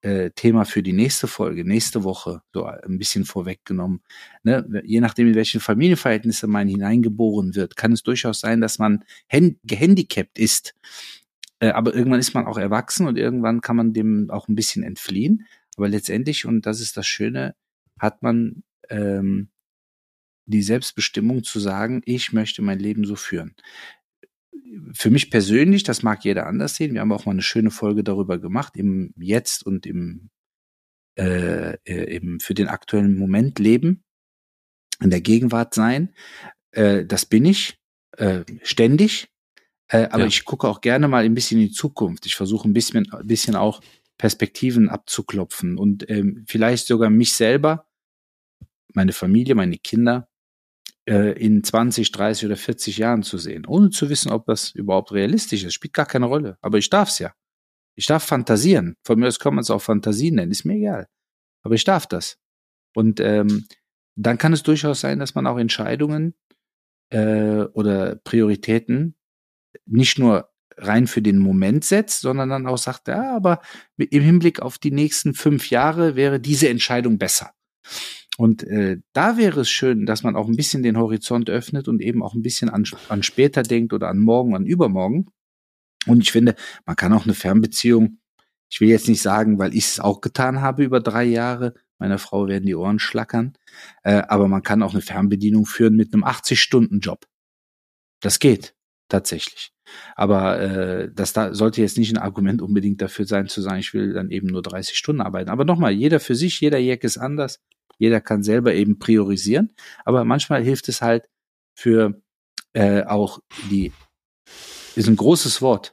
äh, Thema für die nächste Folge, nächste Woche, so ein bisschen vorweggenommen. Ne? Je nachdem, in welche Familienverhältnisse man hineingeboren wird, kann es durchaus sein, dass man gehandicapt ist. Äh, aber irgendwann ist man auch erwachsen und irgendwann kann man dem auch ein bisschen entfliehen. Aber letztendlich, und das ist das Schöne, hat man ähm, die Selbstbestimmung zu sagen, ich möchte mein Leben so führen. Für mich persönlich, das mag jeder anders sehen, wir haben auch mal eine schöne Folge darüber gemacht, im Jetzt und im, äh, äh im für den aktuellen Moment leben, in der Gegenwart sein. Äh, das bin ich äh, ständig, äh, aber ja. ich gucke auch gerne mal ein bisschen in die Zukunft. Ich versuche ein bisschen, ein bisschen auch Perspektiven abzuklopfen und ähm, vielleicht sogar mich selber, meine Familie, meine Kinder äh, in 20, 30 oder 40 Jahren zu sehen, ohne zu wissen, ob das überhaupt realistisch ist. Spielt gar keine Rolle. Aber ich darf es ja. Ich darf fantasieren. Von mir aus kann man es auch Fantasien nennen, ist mir egal. Aber ich darf das. Und ähm, dann kann es durchaus sein, dass man auch Entscheidungen äh, oder Prioritäten nicht nur rein für den Moment setzt, sondern dann auch sagt, ja, aber im Hinblick auf die nächsten fünf Jahre wäre diese Entscheidung besser. Und äh, da wäre es schön, dass man auch ein bisschen den Horizont öffnet und eben auch ein bisschen an, an später denkt oder an morgen, an übermorgen. Und ich finde, man kann auch eine Fernbeziehung, ich will jetzt nicht sagen, weil ich es auch getan habe über drei Jahre, meiner Frau werden die Ohren schlackern, äh, aber man kann auch eine Fernbedienung führen mit einem 80-Stunden-Job. Das geht tatsächlich. Aber äh, das da sollte jetzt nicht ein Argument unbedingt dafür sein, zu sagen, ich will dann eben nur 30 Stunden arbeiten. Aber nochmal, jeder für sich, jeder Jack ist anders. Jeder kann selber eben priorisieren, aber manchmal hilft es halt für äh, auch die, ist ein großes Wort,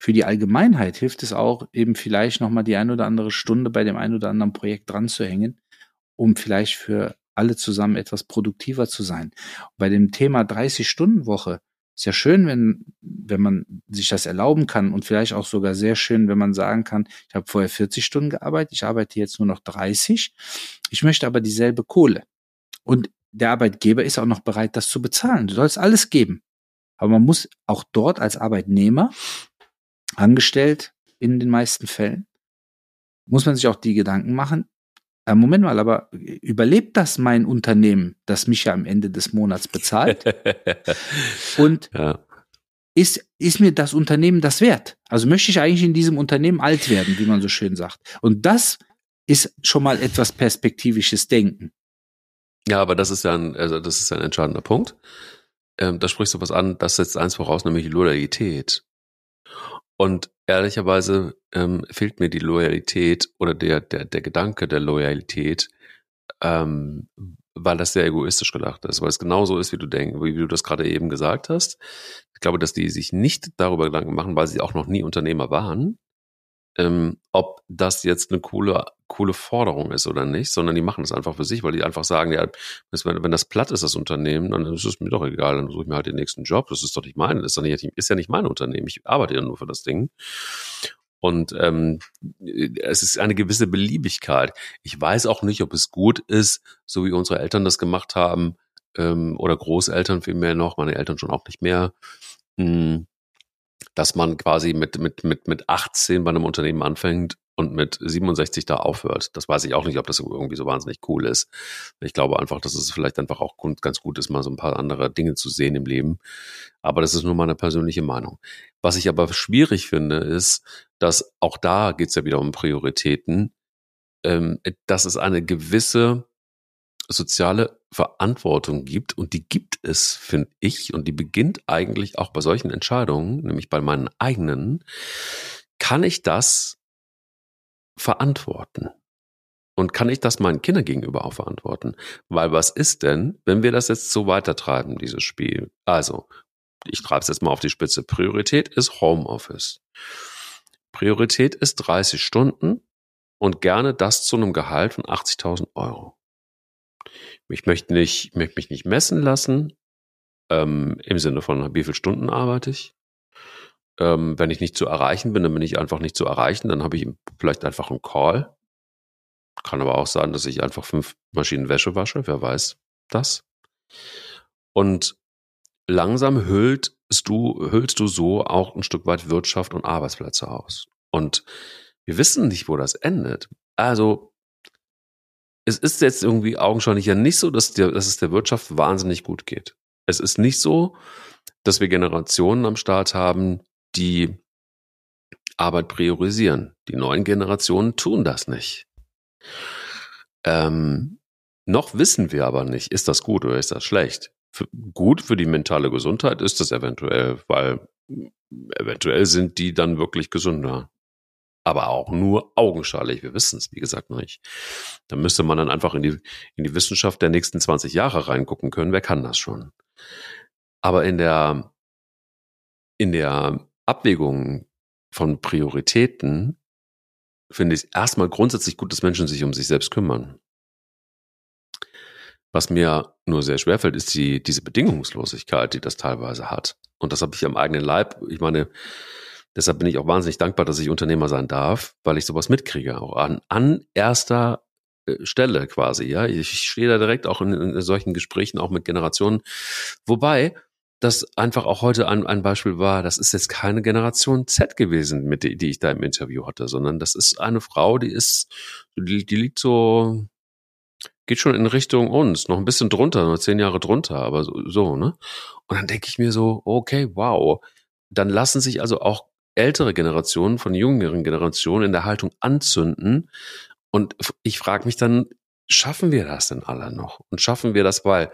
für die Allgemeinheit hilft es auch eben vielleicht nochmal die ein oder andere Stunde bei dem ein oder anderen Projekt dran zu hängen, um vielleicht für alle zusammen etwas produktiver zu sein. Bei dem Thema 30-Stunden-Woche ist ja schön, wenn, wenn man sich das erlauben kann und vielleicht auch sogar sehr schön, wenn man sagen kann, ich habe vorher 40 Stunden gearbeitet, ich arbeite jetzt nur noch 30, ich möchte aber dieselbe Kohle. Und der Arbeitgeber ist auch noch bereit, das zu bezahlen. Du sollst alles geben. Aber man muss auch dort als Arbeitnehmer, angestellt in den meisten Fällen, muss man sich auch die Gedanken machen, äh, Moment mal, aber überlebt das mein Unternehmen, das mich ja am Ende des Monats bezahlt? [laughs] Und ja. ist, ist mir das Unternehmen das wert? Also möchte ich eigentlich in diesem Unternehmen alt werden, wie man so schön sagt. Und das ist schon mal etwas perspektivisches Denken. Ja, aber das ist ja ein, also das ist ein entscheidender Punkt. Ähm, da sprichst du was an, das setzt eins voraus, nämlich Loyalität. Und ehrlicherweise ähm, fehlt mir die Loyalität oder der, der, der Gedanke der Loyalität, ähm, weil das sehr egoistisch gedacht ist, weil es genauso ist, wie du denkst, wie, wie du das gerade eben gesagt hast. Ich glaube, dass die sich nicht darüber Gedanken machen, weil sie auch noch nie Unternehmer waren, ähm, ob das jetzt eine coole, coole Forderung ist oder nicht, sondern die machen es einfach für sich, weil die einfach sagen, ja, wenn das platt ist, das Unternehmen, dann ist es mir doch egal, dann suche ich mir halt den nächsten Job. Das ist doch nicht mein, ist, nicht, ist ja nicht mein Unternehmen. Ich arbeite ja nur für das Ding. Und ähm, es ist eine gewisse Beliebigkeit. Ich weiß auch nicht, ob es gut ist, so wie unsere Eltern das gemacht haben, ähm, oder Großeltern vielmehr noch, meine Eltern schon auch nicht mehr, mh, hm, dass man quasi mit, mit, mit, mit 18 bei einem Unternehmen anfängt und mit 67 da aufhört. Das weiß ich auch nicht, ob das irgendwie so wahnsinnig cool ist. Ich glaube einfach, dass es vielleicht einfach auch ganz gut ist, mal so ein paar andere Dinge zu sehen im Leben. Aber das ist nur meine persönliche Meinung. Was ich aber schwierig finde, ist, dass auch da geht es ja wieder um Prioritäten, ähm, dass es eine gewisse soziale Verantwortung gibt und die gibt es, finde ich, und die beginnt eigentlich auch bei solchen Entscheidungen, nämlich bei meinen eigenen, kann ich das verantworten? Und kann ich das meinen Kindern gegenüber auch verantworten? Weil was ist denn, wenn wir das jetzt so weitertreiben, dieses Spiel? Also, ich treibe es jetzt mal auf die Spitze. Priorität ist Homeoffice. Priorität ist 30 Stunden und gerne das zu einem Gehalt von 80.000 Euro. Ich möchte nicht, möchte mich nicht messen lassen, ähm, im Sinne von, wie viele Stunden arbeite ich. Ähm, wenn ich nicht zu erreichen bin, dann bin ich einfach nicht zu erreichen. Dann habe ich vielleicht einfach einen Call. Kann aber auch sein, dass ich einfach fünf Maschinen Wäsche wasche. Wer weiß das? Und langsam hüllst du, hüllst du so auch ein Stück weit Wirtschaft und Arbeitsplätze aus. Und wir wissen nicht, wo das endet. Also, es ist jetzt irgendwie augenscheinlich ja nicht so, dass, der, dass es der Wirtschaft wahnsinnig gut geht. Es ist nicht so, dass wir Generationen am Start haben, die Arbeit priorisieren. Die neuen Generationen tun das nicht. Ähm, noch wissen wir aber nicht, ist das gut oder ist das schlecht. Für, gut für die mentale Gesundheit ist das eventuell, weil eventuell sind die dann wirklich gesünder. Aber auch nur augenscheinlich. Wir wissen es, wie gesagt, noch nicht. Da müsste man dann einfach in die, in die Wissenschaft der nächsten 20 Jahre reingucken können. Wer kann das schon? Aber in der, in der Abwägung von Prioritäten finde ich es erstmal grundsätzlich gut, dass Menschen sich um sich selbst kümmern. Was mir nur sehr schwer fällt, ist die, diese Bedingungslosigkeit, die das teilweise hat. Und das habe ich am eigenen Leib. Ich meine, deshalb bin ich auch wahnsinnig dankbar, dass ich Unternehmer sein darf, weil ich sowas mitkriege. Auch an, an erster äh, Stelle quasi, ja. Ich stehe da direkt auch in, in solchen Gesprächen, auch mit Generationen. Wobei, das einfach auch heute ein, ein Beispiel war, das ist jetzt keine Generation Z gewesen, mit die, die ich da im Interview hatte, sondern das ist eine Frau, die ist, die, die liegt so, geht schon in Richtung uns, noch ein bisschen drunter, nur zehn Jahre drunter, aber so, so ne? Und dann denke ich mir so, okay, wow, dann lassen sich also auch ältere Generationen von jüngeren Generationen in der Haltung anzünden. Und ich frage mich dann, schaffen wir das denn alle noch? Und schaffen wir das, weil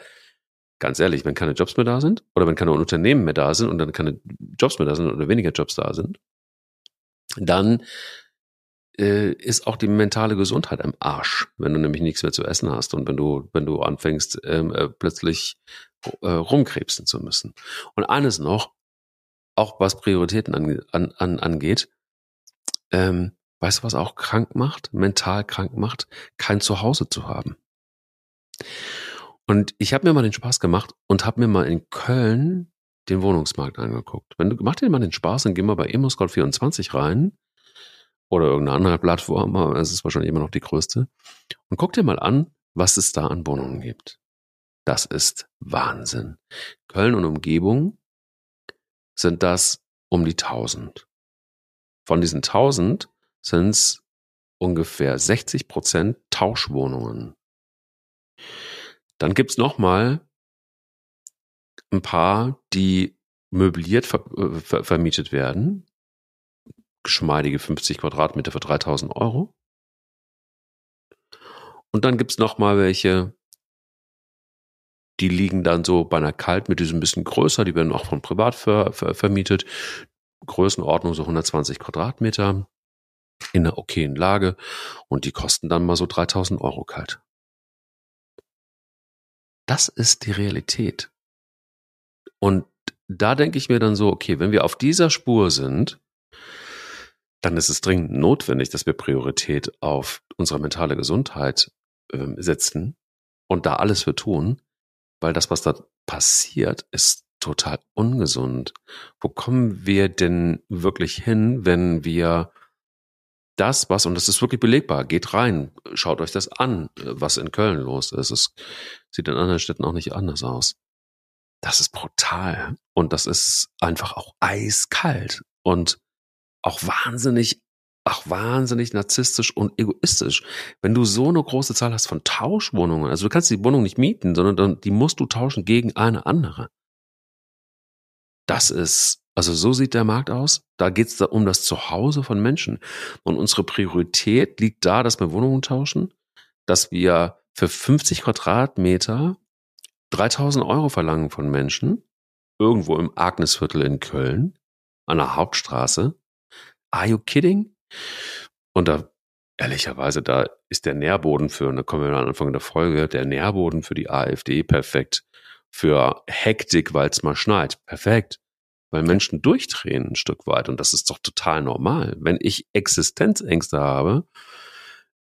ganz ehrlich, wenn keine Jobs mehr da sind oder wenn keine Unternehmen mehr da sind und dann keine Jobs mehr da sind oder weniger Jobs da sind, dann äh, ist auch die mentale Gesundheit im Arsch, wenn du nämlich nichts mehr zu essen hast und wenn du, wenn du anfängst, ähm, äh, plötzlich äh, rumkrebsen zu müssen. Und eines noch, auch was Prioritäten an, an, an, angeht, ähm, weißt du, was auch krank macht, mental krank macht, kein Zuhause zu haben. Und ich habe mir mal den Spaß gemacht und habe mir mal in Köln den Wohnungsmarkt angeguckt. Wenn du mach dir mal den Spaß, dann geh mal bei EmoScout24 rein oder irgendeine andere Plattform, aber es ist wahrscheinlich immer noch die größte. Und guck dir mal an, was es da an Wohnungen gibt. Das ist Wahnsinn. Köln und Umgebung sind das um die 1000. Von diesen 1000 sind es ungefähr 60 Prozent Tauschwohnungen. Dann gibt's noch mal ein paar, die möbliert ver äh, ver vermietet werden. Geschmeidige 50 Quadratmeter für 3000 Euro. Und dann gibt's noch mal welche, die liegen dann so bei einer Kalt mit diesem bisschen größer, die werden auch von privat ver ver vermietet. Größenordnung so 120 Quadratmeter in einer okayen Lage und die kosten dann mal so 3000 Euro kalt. Das ist die Realität. Und da denke ich mir dann so, okay, wenn wir auf dieser Spur sind, dann ist es dringend notwendig, dass wir Priorität auf unsere mentale Gesundheit äh, setzen und da alles für tun, weil das, was da passiert, ist total ungesund. Wo kommen wir denn wirklich hin, wenn wir das, was, und das ist wirklich belegbar, geht rein, schaut euch das an, was in Köln los ist. Es sieht in anderen Städten auch nicht anders aus. das ist brutal. Und das ist einfach auch eiskalt und auch wahnsinnig, auch wahnsinnig narzisstisch und egoistisch. Wenn du so eine große Zahl hast von Tauschwohnungen, also du kannst die Wohnung nicht mieten, sondern die musst du tauschen gegen eine andere. Das ist, also so sieht der Markt aus. Da geht es da um das Zuhause von Menschen. Und unsere Priorität liegt da, dass wir Wohnungen tauschen, dass wir für 50 Quadratmeter 3000 Euro verlangen von Menschen, irgendwo im Agnesviertel in Köln, an der Hauptstraße. Are you kidding? Und da, ehrlicherweise, da ist der Nährboden für, und da kommen wir am Anfang der Folge, der Nährboden für die AfD perfekt. Für Hektik, weil es mal schneit. Perfekt. Weil Menschen durchdrehen ein Stück weit. Und das ist doch total normal. Wenn ich Existenzängste habe,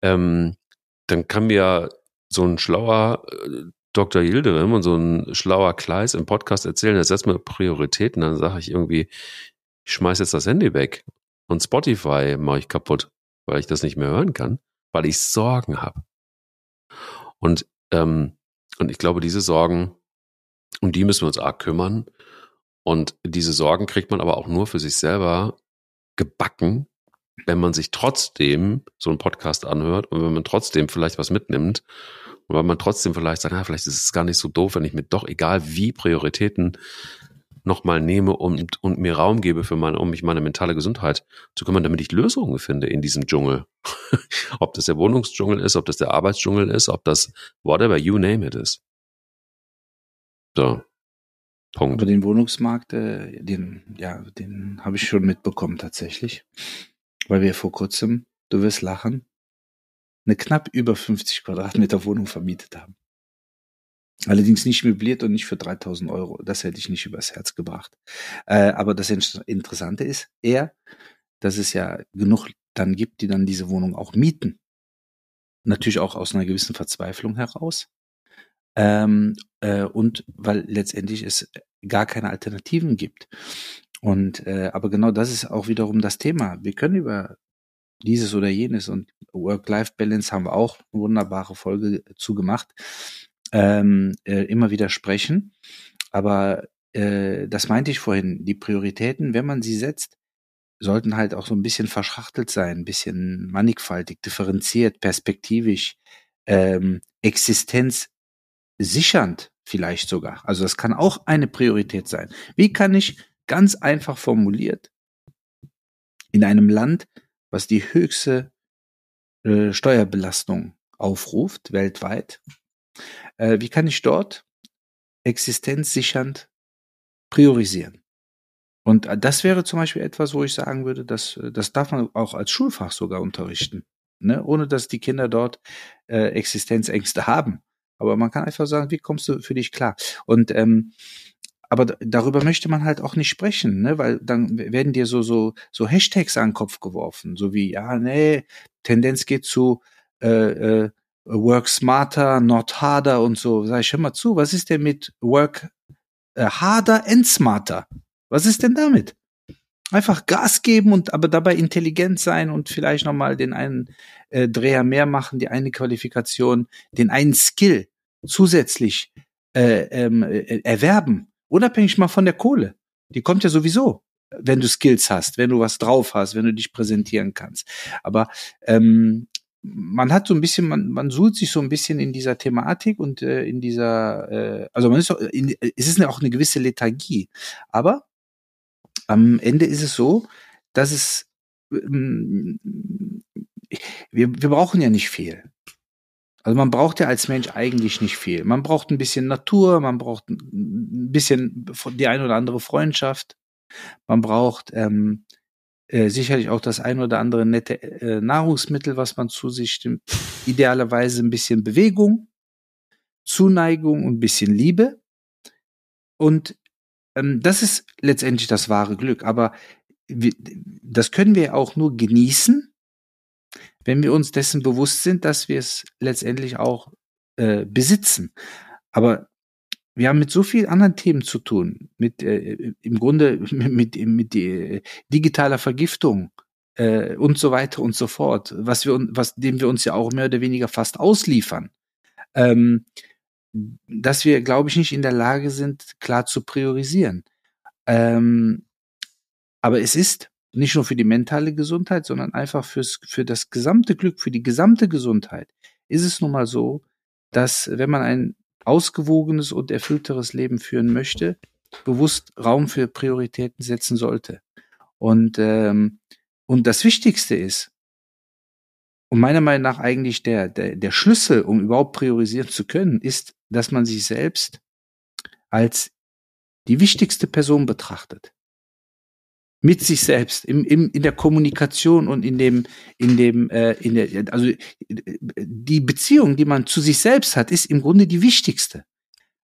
ähm, dann kann mir so ein schlauer äh, Dr. Yildirim und so ein schlauer Kleis im Podcast erzählen, er setzt mir Prioritäten, dann sage ich irgendwie, ich schmeiß jetzt das Handy weg und Spotify mache ich kaputt, weil ich das nicht mehr hören kann, weil ich Sorgen habe. Und, ähm, und ich glaube, diese Sorgen, um die müssen wir uns arg kümmern. Und diese Sorgen kriegt man aber auch nur für sich selber gebacken, wenn man sich trotzdem so einen Podcast anhört und wenn man trotzdem vielleicht was mitnimmt und weil man trotzdem vielleicht sagt, na, vielleicht ist es gar nicht so doof, wenn ich mir doch, egal wie, Prioritäten nochmal nehme und, und mir Raum gebe für meine, um mich meine mentale Gesundheit zu kümmern, damit ich Lösungen finde in diesem Dschungel. [laughs] ob das der Wohnungsdschungel ist, ob das der Arbeitsdschungel ist, ob das whatever you name it ist. So. Punkt. Aber den Wohnungsmarkt, äh, den, ja, den habe ich schon mitbekommen tatsächlich. Weil wir vor kurzem, du wirst lachen, eine knapp über 50 Quadratmeter Wohnung vermietet haben. Allerdings nicht möbliert und nicht für 3000 Euro. Das hätte ich nicht übers Herz gebracht. Äh, aber das Interessante ist eher, dass es ja genug dann gibt, die dann diese Wohnung auch mieten. Natürlich auch aus einer gewissen Verzweiflung heraus. Ähm, äh, und weil letztendlich es gar keine Alternativen gibt. Und äh, aber genau das ist auch wiederum das Thema. Wir können über dieses oder jenes und Work-Life-Balance haben wir auch eine wunderbare Folge zugemacht, ähm, äh, immer wieder sprechen. Aber äh, das meinte ich vorhin, die Prioritäten, wenn man sie setzt, sollten halt auch so ein bisschen verschachtelt sein, ein bisschen mannigfaltig, differenziert, perspektivisch, ähm, existenzsichernd vielleicht sogar. Also das kann auch eine Priorität sein. Wie kann ich ganz einfach formuliert in einem Land was die höchste äh, Steuerbelastung aufruft weltweit. Äh, wie kann ich dort existenzsichernd priorisieren? Und äh, das wäre zum Beispiel etwas, wo ich sagen würde, dass, äh, das darf man auch als Schulfach sogar unterrichten, ne? ohne dass die Kinder dort äh, Existenzängste haben. Aber man kann einfach sagen, wie kommst du für dich klar? Und ähm, aber darüber möchte man halt auch nicht sprechen, ne? weil dann werden dir so so so Hashtags an den Kopf geworfen, so wie ja nee Tendenz geht zu äh, äh, Work smarter, not harder und so. Sag ich hör mal zu, was ist denn mit Work äh, harder and smarter? Was ist denn damit? Einfach Gas geben und aber dabei intelligent sein und vielleicht noch mal den einen äh, Dreher mehr machen, die eine Qualifikation, den einen Skill zusätzlich äh, ähm, äh, erwerben Unabhängig mal von der Kohle. Die kommt ja sowieso, wenn du Skills hast, wenn du was drauf hast, wenn du dich präsentieren kannst. Aber ähm, man hat so ein bisschen, man, man sucht sich so ein bisschen in dieser Thematik und äh, in dieser, äh, also man ist so, in, es ist auch eine gewisse Lethargie. Aber am Ende ist es so, dass es ähm, wir, wir brauchen ja nicht viel. Also man braucht ja als Mensch eigentlich nicht viel. Man braucht ein bisschen Natur, man braucht ein bisschen die ein oder andere Freundschaft, man braucht ähm, äh, sicherlich auch das ein oder andere nette äh, Nahrungsmittel, was man zu sich stimmt. Idealerweise ein bisschen Bewegung, Zuneigung und ein bisschen Liebe. Und ähm, das ist letztendlich das wahre Glück. Aber wir, das können wir auch nur genießen, wenn wir uns dessen bewusst sind, dass wir es letztendlich auch äh, besitzen. Aber wir haben mit so vielen anderen Themen zu tun, mit äh, im Grunde mit, [laughs] mit, mit äh, digitaler Vergiftung äh, und so weiter und so fort, was wir was dem wir uns ja auch mehr oder weniger fast ausliefern. Ähm, dass wir, glaube ich, nicht in der Lage sind, klar zu priorisieren. Ähm, aber es ist nicht nur für die mentale Gesundheit, sondern einfach fürs, für das gesamte Glück, für die gesamte Gesundheit, ist es nun mal so, dass wenn man ein ausgewogenes und erfüllteres Leben führen möchte, bewusst Raum für Prioritäten setzen sollte. Und, ähm, und das Wichtigste ist, und meiner Meinung nach eigentlich der, der, der Schlüssel, um überhaupt priorisieren zu können, ist, dass man sich selbst als die wichtigste Person betrachtet mit sich selbst im, im, in der Kommunikation und in dem in dem äh, in der also die Beziehung, die man zu sich selbst hat, ist im Grunde die wichtigste,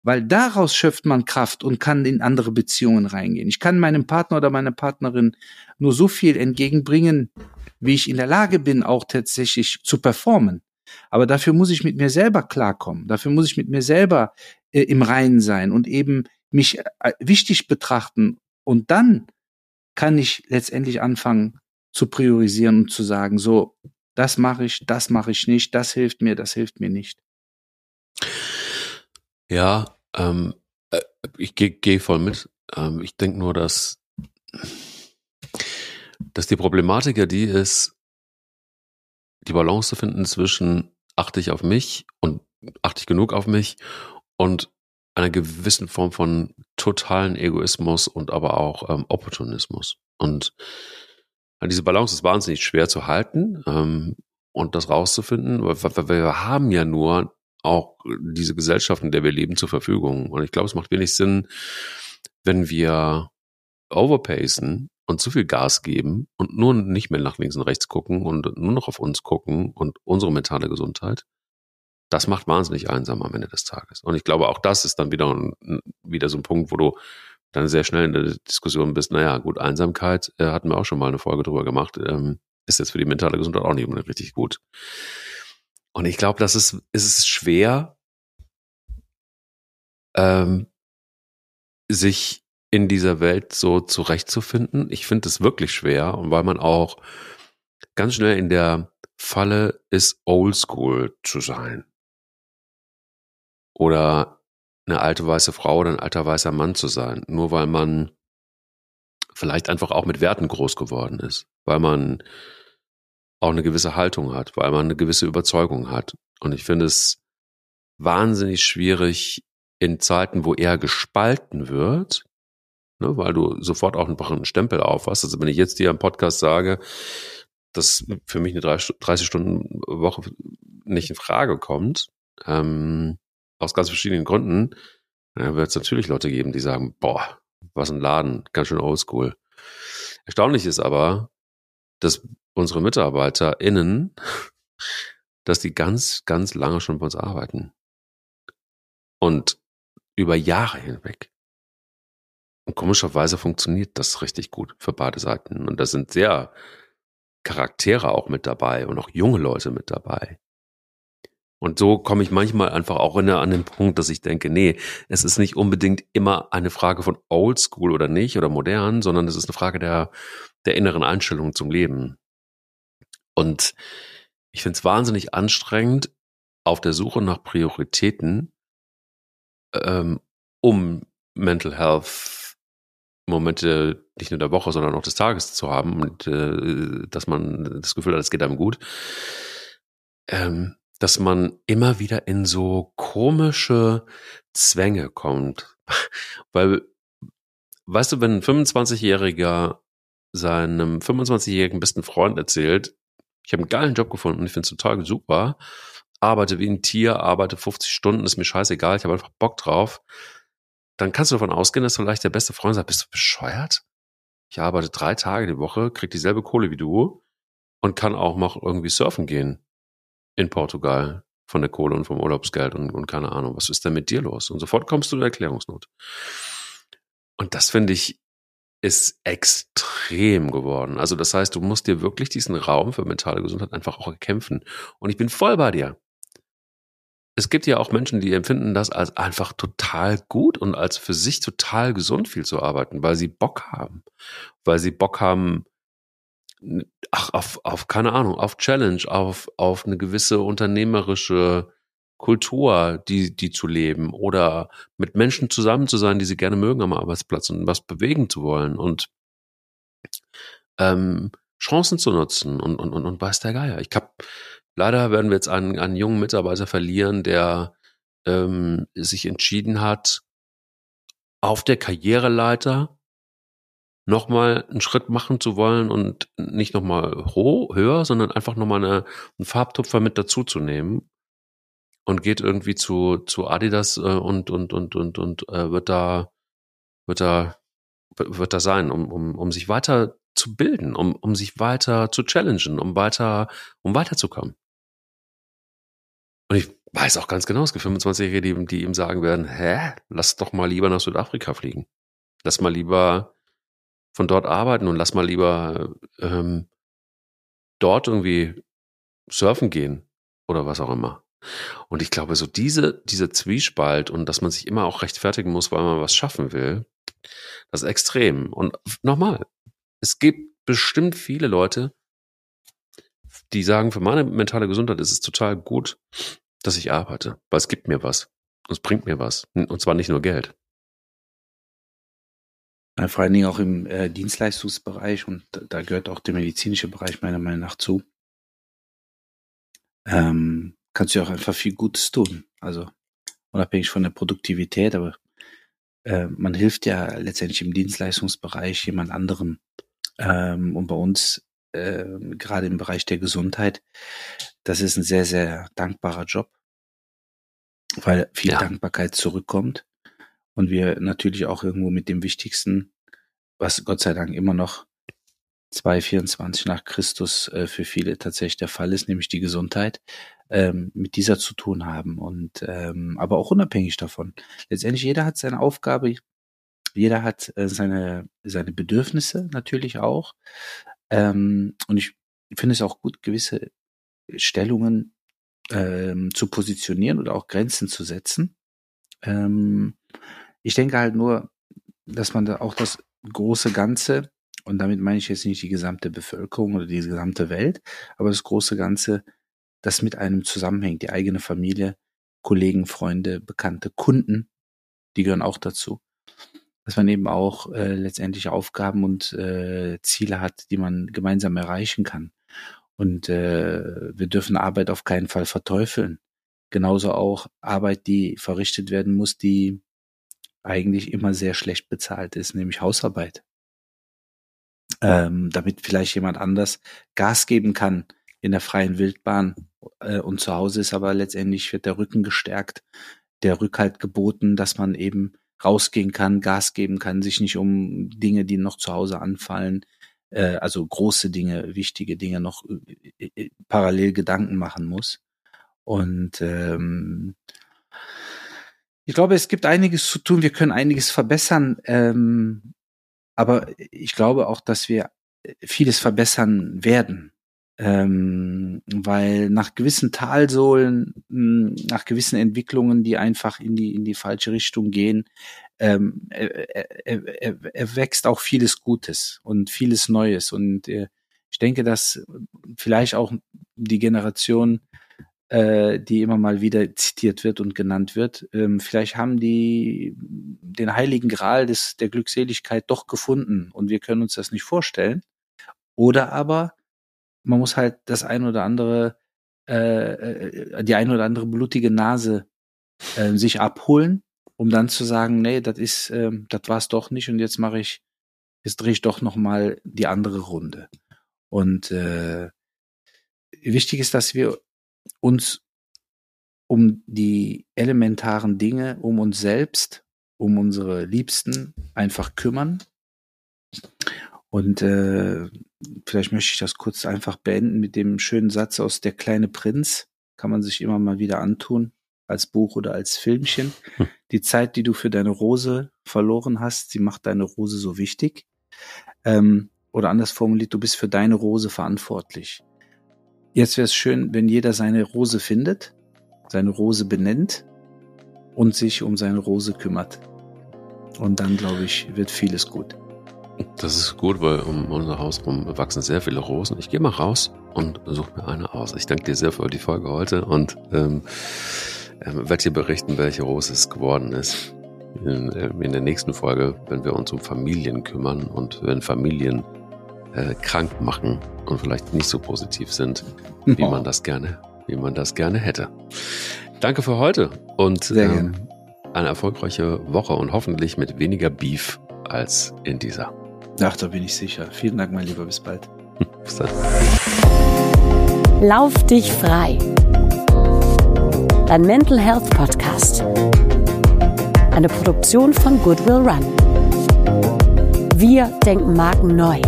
weil daraus schöpft man Kraft und kann in andere Beziehungen reingehen. Ich kann meinem Partner oder meiner Partnerin nur so viel entgegenbringen, wie ich in der Lage bin, auch tatsächlich zu performen. Aber dafür muss ich mit mir selber klarkommen. Dafür muss ich mit mir selber äh, im Reinen sein und eben mich äh, wichtig betrachten und dann kann ich letztendlich anfangen zu priorisieren und zu sagen, so, das mache ich, das mache ich nicht, das hilft mir, das hilft mir nicht. Ja, ähm, äh, ich gehe geh voll mit. Ähm, ich denke nur, dass, dass die Problematik ja die ist, die Balance zu finden zwischen achte ich auf mich und achte ich genug auf mich und einer gewissen Form von totalen Egoismus und aber auch ähm, Opportunismus. Und äh, diese Balance ist wahnsinnig schwer zu halten ähm, und das rauszufinden, weil, weil wir haben ja nur auch diese Gesellschaft, in der wir leben, zur Verfügung. Und ich glaube, es macht wenig Sinn, wenn wir overpacen und zu viel Gas geben und nur nicht mehr nach links und rechts gucken und nur noch auf uns gucken und unsere mentale Gesundheit, das macht wahnsinnig einsam am Ende des Tages. Und ich glaube, auch das ist dann wieder, ein, wieder so ein Punkt, wo du dann sehr schnell in der Diskussion bist, naja, gut, Einsamkeit, äh, hatten wir auch schon mal eine Folge drüber gemacht, ähm, ist jetzt für die mentale Gesundheit auch nicht unbedingt richtig gut. Und ich glaube, das ist, ist es schwer, ähm, sich in dieser Welt so zurechtzufinden. Ich finde es wirklich schwer und weil man auch ganz schnell in der Falle ist, oldschool zu sein oder eine alte weiße Frau oder ein alter weißer Mann zu sein, nur weil man vielleicht einfach auch mit Werten groß geworden ist, weil man auch eine gewisse Haltung hat, weil man eine gewisse Überzeugung hat. Und ich finde es wahnsinnig schwierig in Zeiten, wo er gespalten wird, ne, weil du sofort auch einen Stempel auf hast. Also wenn ich jetzt dir im Podcast sage, dass für mich eine 30 Stunden Woche nicht in Frage kommt, ähm, aus ganz verschiedenen Gründen, dann wird es natürlich Leute geben, die sagen, boah, was ein Laden, ganz schön oldschool. Erstaunlich ist aber, dass unsere MitarbeiterInnen, [laughs] dass die ganz, ganz lange schon bei uns arbeiten. Und über Jahre hinweg. Und komischerweise funktioniert das richtig gut für beide Seiten. Und da sind sehr Charaktere auch mit dabei und auch junge Leute mit dabei. Und so komme ich manchmal einfach auch in, an den Punkt, dass ich denke, nee, es ist nicht unbedingt immer eine Frage von Oldschool oder nicht oder modern, sondern es ist eine Frage der, der inneren Einstellung zum Leben. Und ich finde es wahnsinnig anstrengend, auf der Suche nach Prioritäten, ähm, um Mental Health Momente nicht nur der Woche, sondern auch des Tages zu haben und äh, dass man das Gefühl hat, es geht einem gut. Ähm, dass man immer wieder in so komische Zwänge kommt. [laughs] Weil, weißt du, wenn ein 25-Jähriger seinem 25-jährigen besten Freund erzählt, ich habe einen geilen Job gefunden, ich finde es total super, arbeite wie ein Tier, arbeite 50 Stunden, ist mir scheißegal, ich habe einfach Bock drauf, dann kannst du davon ausgehen, dass vielleicht der beste Freund sagt, bist du bescheuert? Ich arbeite drei Tage die Woche, krieg dieselbe Kohle wie du und kann auch noch irgendwie surfen gehen in Portugal von der Kohle und vom Urlaubsgeld und, und keine Ahnung, was ist denn mit dir los? Und sofort kommst du in Erklärungsnot. Und das finde ich ist extrem geworden. Also das heißt, du musst dir wirklich diesen Raum für mentale Gesundheit einfach auch erkämpfen. Und ich bin voll bei dir. Es gibt ja auch Menschen, die empfinden das als einfach total gut und als für sich total gesund viel zu arbeiten, weil sie Bock haben, weil sie Bock haben, ach, auf, auf, keine Ahnung, auf Challenge, auf, auf eine gewisse unternehmerische Kultur, die, die zu leben oder mit Menschen zusammen zu sein, die sie gerne mögen am Arbeitsplatz und was bewegen zu wollen und ähm, Chancen zu nutzen und, und, und, und weiß der Geier. Ich hab, leider werden wir jetzt einen, einen jungen Mitarbeiter verlieren, der ähm, sich entschieden hat, auf der Karriereleiter nochmal einen Schritt machen zu wollen und nicht nochmal höher, sondern einfach nochmal eine, einen Farbtupfer mit dazuzunehmen und geht irgendwie zu, zu Adidas äh, und, und, und, und, und äh, wird da, wird da, wird da sein, um, um, um sich weiter zu bilden, um, um sich weiter zu challengen, um weiter, um weiterzukommen. Und ich weiß auch ganz genau, es gibt 25-Jährige, die, die ihm sagen werden, hä, lass doch mal lieber nach Südafrika fliegen. Lass mal lieber von dort arbeiten und lass mal lieber ähm, dort irgendwie surfen gehen oder was auch immer. Und ich glaube, so diese, diese Zwiespalt und dass man sich immer auch rechtfertigen muss, weil man was schaffen will, das ist extrem. Und nochmal, es gibt bestimmt viele Leute, die sagen, für meine mentale Gesundheit ist es total gut, dass ich arbeite, weil es gibt mir was. Es bringt mir was. Und zwar nicht nur Geld. Vor allen Dingen auch im äh, Dienstleistungsbereich und da gehört auch der medizinische Bereich meiner Meinung nach zu. Ähm, kannst du auch einfach viel Gutes tun. Also unabhängig von der Produktivität, aber äh, man hilft ja letztendlich im Dienstleistungsbereich jemand anderem. Ähm, und bei uns, äh, gerade im Bereich der Gesundheit, das ist ein sehr, sehr dankbarer Job, weil viel ja. Dankbarkeit zurückkommt und wir natürlich auch irgendwo mit dem Wichtigsten, was Gott sei Dank immer noch 224 nach Christus äh, für viele tatsächlich der Fall ist, nämlich die Gesundheit, ähm, mit dieser zu tun haben. Und ähm, aber auch unabhängig davon. Letztendlich jeder hat seine Aufgabe, jeder hat äh, seine, seine Bedürfnisse natürlich auch. Ähm, und ich finde es auch gut, gewisse Stellungen ähm, zu positionieren oder auch Grenzen zu setzen. Ähm, ich denke halt nur, dass man da auch das große Ganze, und damit meine ich jetzt nicht die gesamte Bevölkerung oder die gesamte Welt, aber das große Ganze das mit einem zusammenhängt. Die eigene Familie, Kollegen, Freunde, Bekannte, Kunden, die gehören auch dazu. Dass man eben auch äh, letztendlich Aufgaben und äh, Ziele hat, die man gemeinsam erreichen kann. Und äh, wir dürfen Arbeit auf keinen Fall verteufeln. Genauso auch Arbeit, die verrichtet werden muss, die eigentlich immer sehr schlecht bezahlt ist, nämlich Hausarbeit. Ähm, damit vielleicht jemand anders Gas geben kann in der freien Wildbahn äh, und zu Hause ist aber letztendlich wird der Rücken gestärkt, der Rückhalt geboten, dass man eben rausgehen kann, Gas geben kann, sich nicht um Dinge, die noch zu Hause anfallen, äh, also große Dinge, wichtige Dinge noch äh, äh parallel Gedanken machen muss. Und ähm, ich glaube, es gibt einiges zu tun, wir können einiges verbessern, ähm, aber ich glaube auch, dass wir vieles verbessern werden. Ähm, weil nach gewissen Talsohlen, hm, nach gewissen Entwicklungen, die einfach in die in die falsche Richtung gehen, ähm, er, er, er, er wächst auch vieles Gutes und vieles Neues. Und äh, ich denke, dass vielleicht auch die Generation, äh, die immer mal wieder zitiert wird und genannt wird, ähm, vielleicht haben die den heiligen Gral des der Glückseligkeit doch gefunden und wir können uns das nicht vorstellen. Oder aber man muss halt das ein oder andere, äh, äh, die ein oder andere blutige Nase äh, sich abholen, um dann zu sagen, nee, das ist, äh, das war's doch nicht und jetzt mache ich, jetzt drehe ich doch noch mal die andere Runde. Und äh, wichtig ist, dass wir uns um die elementaren Dinge, um uns selbst, um unsere Liebsten einfach kümmern und äh, vielleicht möchte ich das kurz einfach beenden mit dem schönen Satz aus Der kleine Prinz. Kann man sich immer mal wieder antun, als Buch oder als Filmchen. Hm. Die Zeit, die du für deine Rose verloren hast, sie macht deine Rose so wichtig. Ähm, oder anders formuliert, du bist für deine Rose verantwortlich. Jetzt wäre es schön, wenn jeder seine Rose findet, seine Rose benennt und sich um seine Rose kümmert. Und dann, glaube ich, wird vieles gut. Das ist gut, weil um unser Haus rum wachsen sehr viele Rosen. Ich gehe mal raus und suche mir eine aus. Ich danke dir sehr für die Folge heute und ähm, ähm, werde dir berichten, welche Rose es geworden ist. In, äh, in, der nächsten Folge, wenn wir uns um Familien kümmern und wenn Familien äh, krank machen und vielleicht nicht so positiv sind, wie oh. man das gerne, wie man das gerne hätte. Danke für heute und ähm, eine erfolgreiche Woche und hoffentlich mit weniger Beef als in dieser. Ach, da bin ich sicher. Vielen Dank, mein Lieber. Bis bald. [laughs] Bis dann. Lauf dich frei. Dein Mental Health Podcast. Eine Produktion von Goodwill Run. Wir denken Marken neu.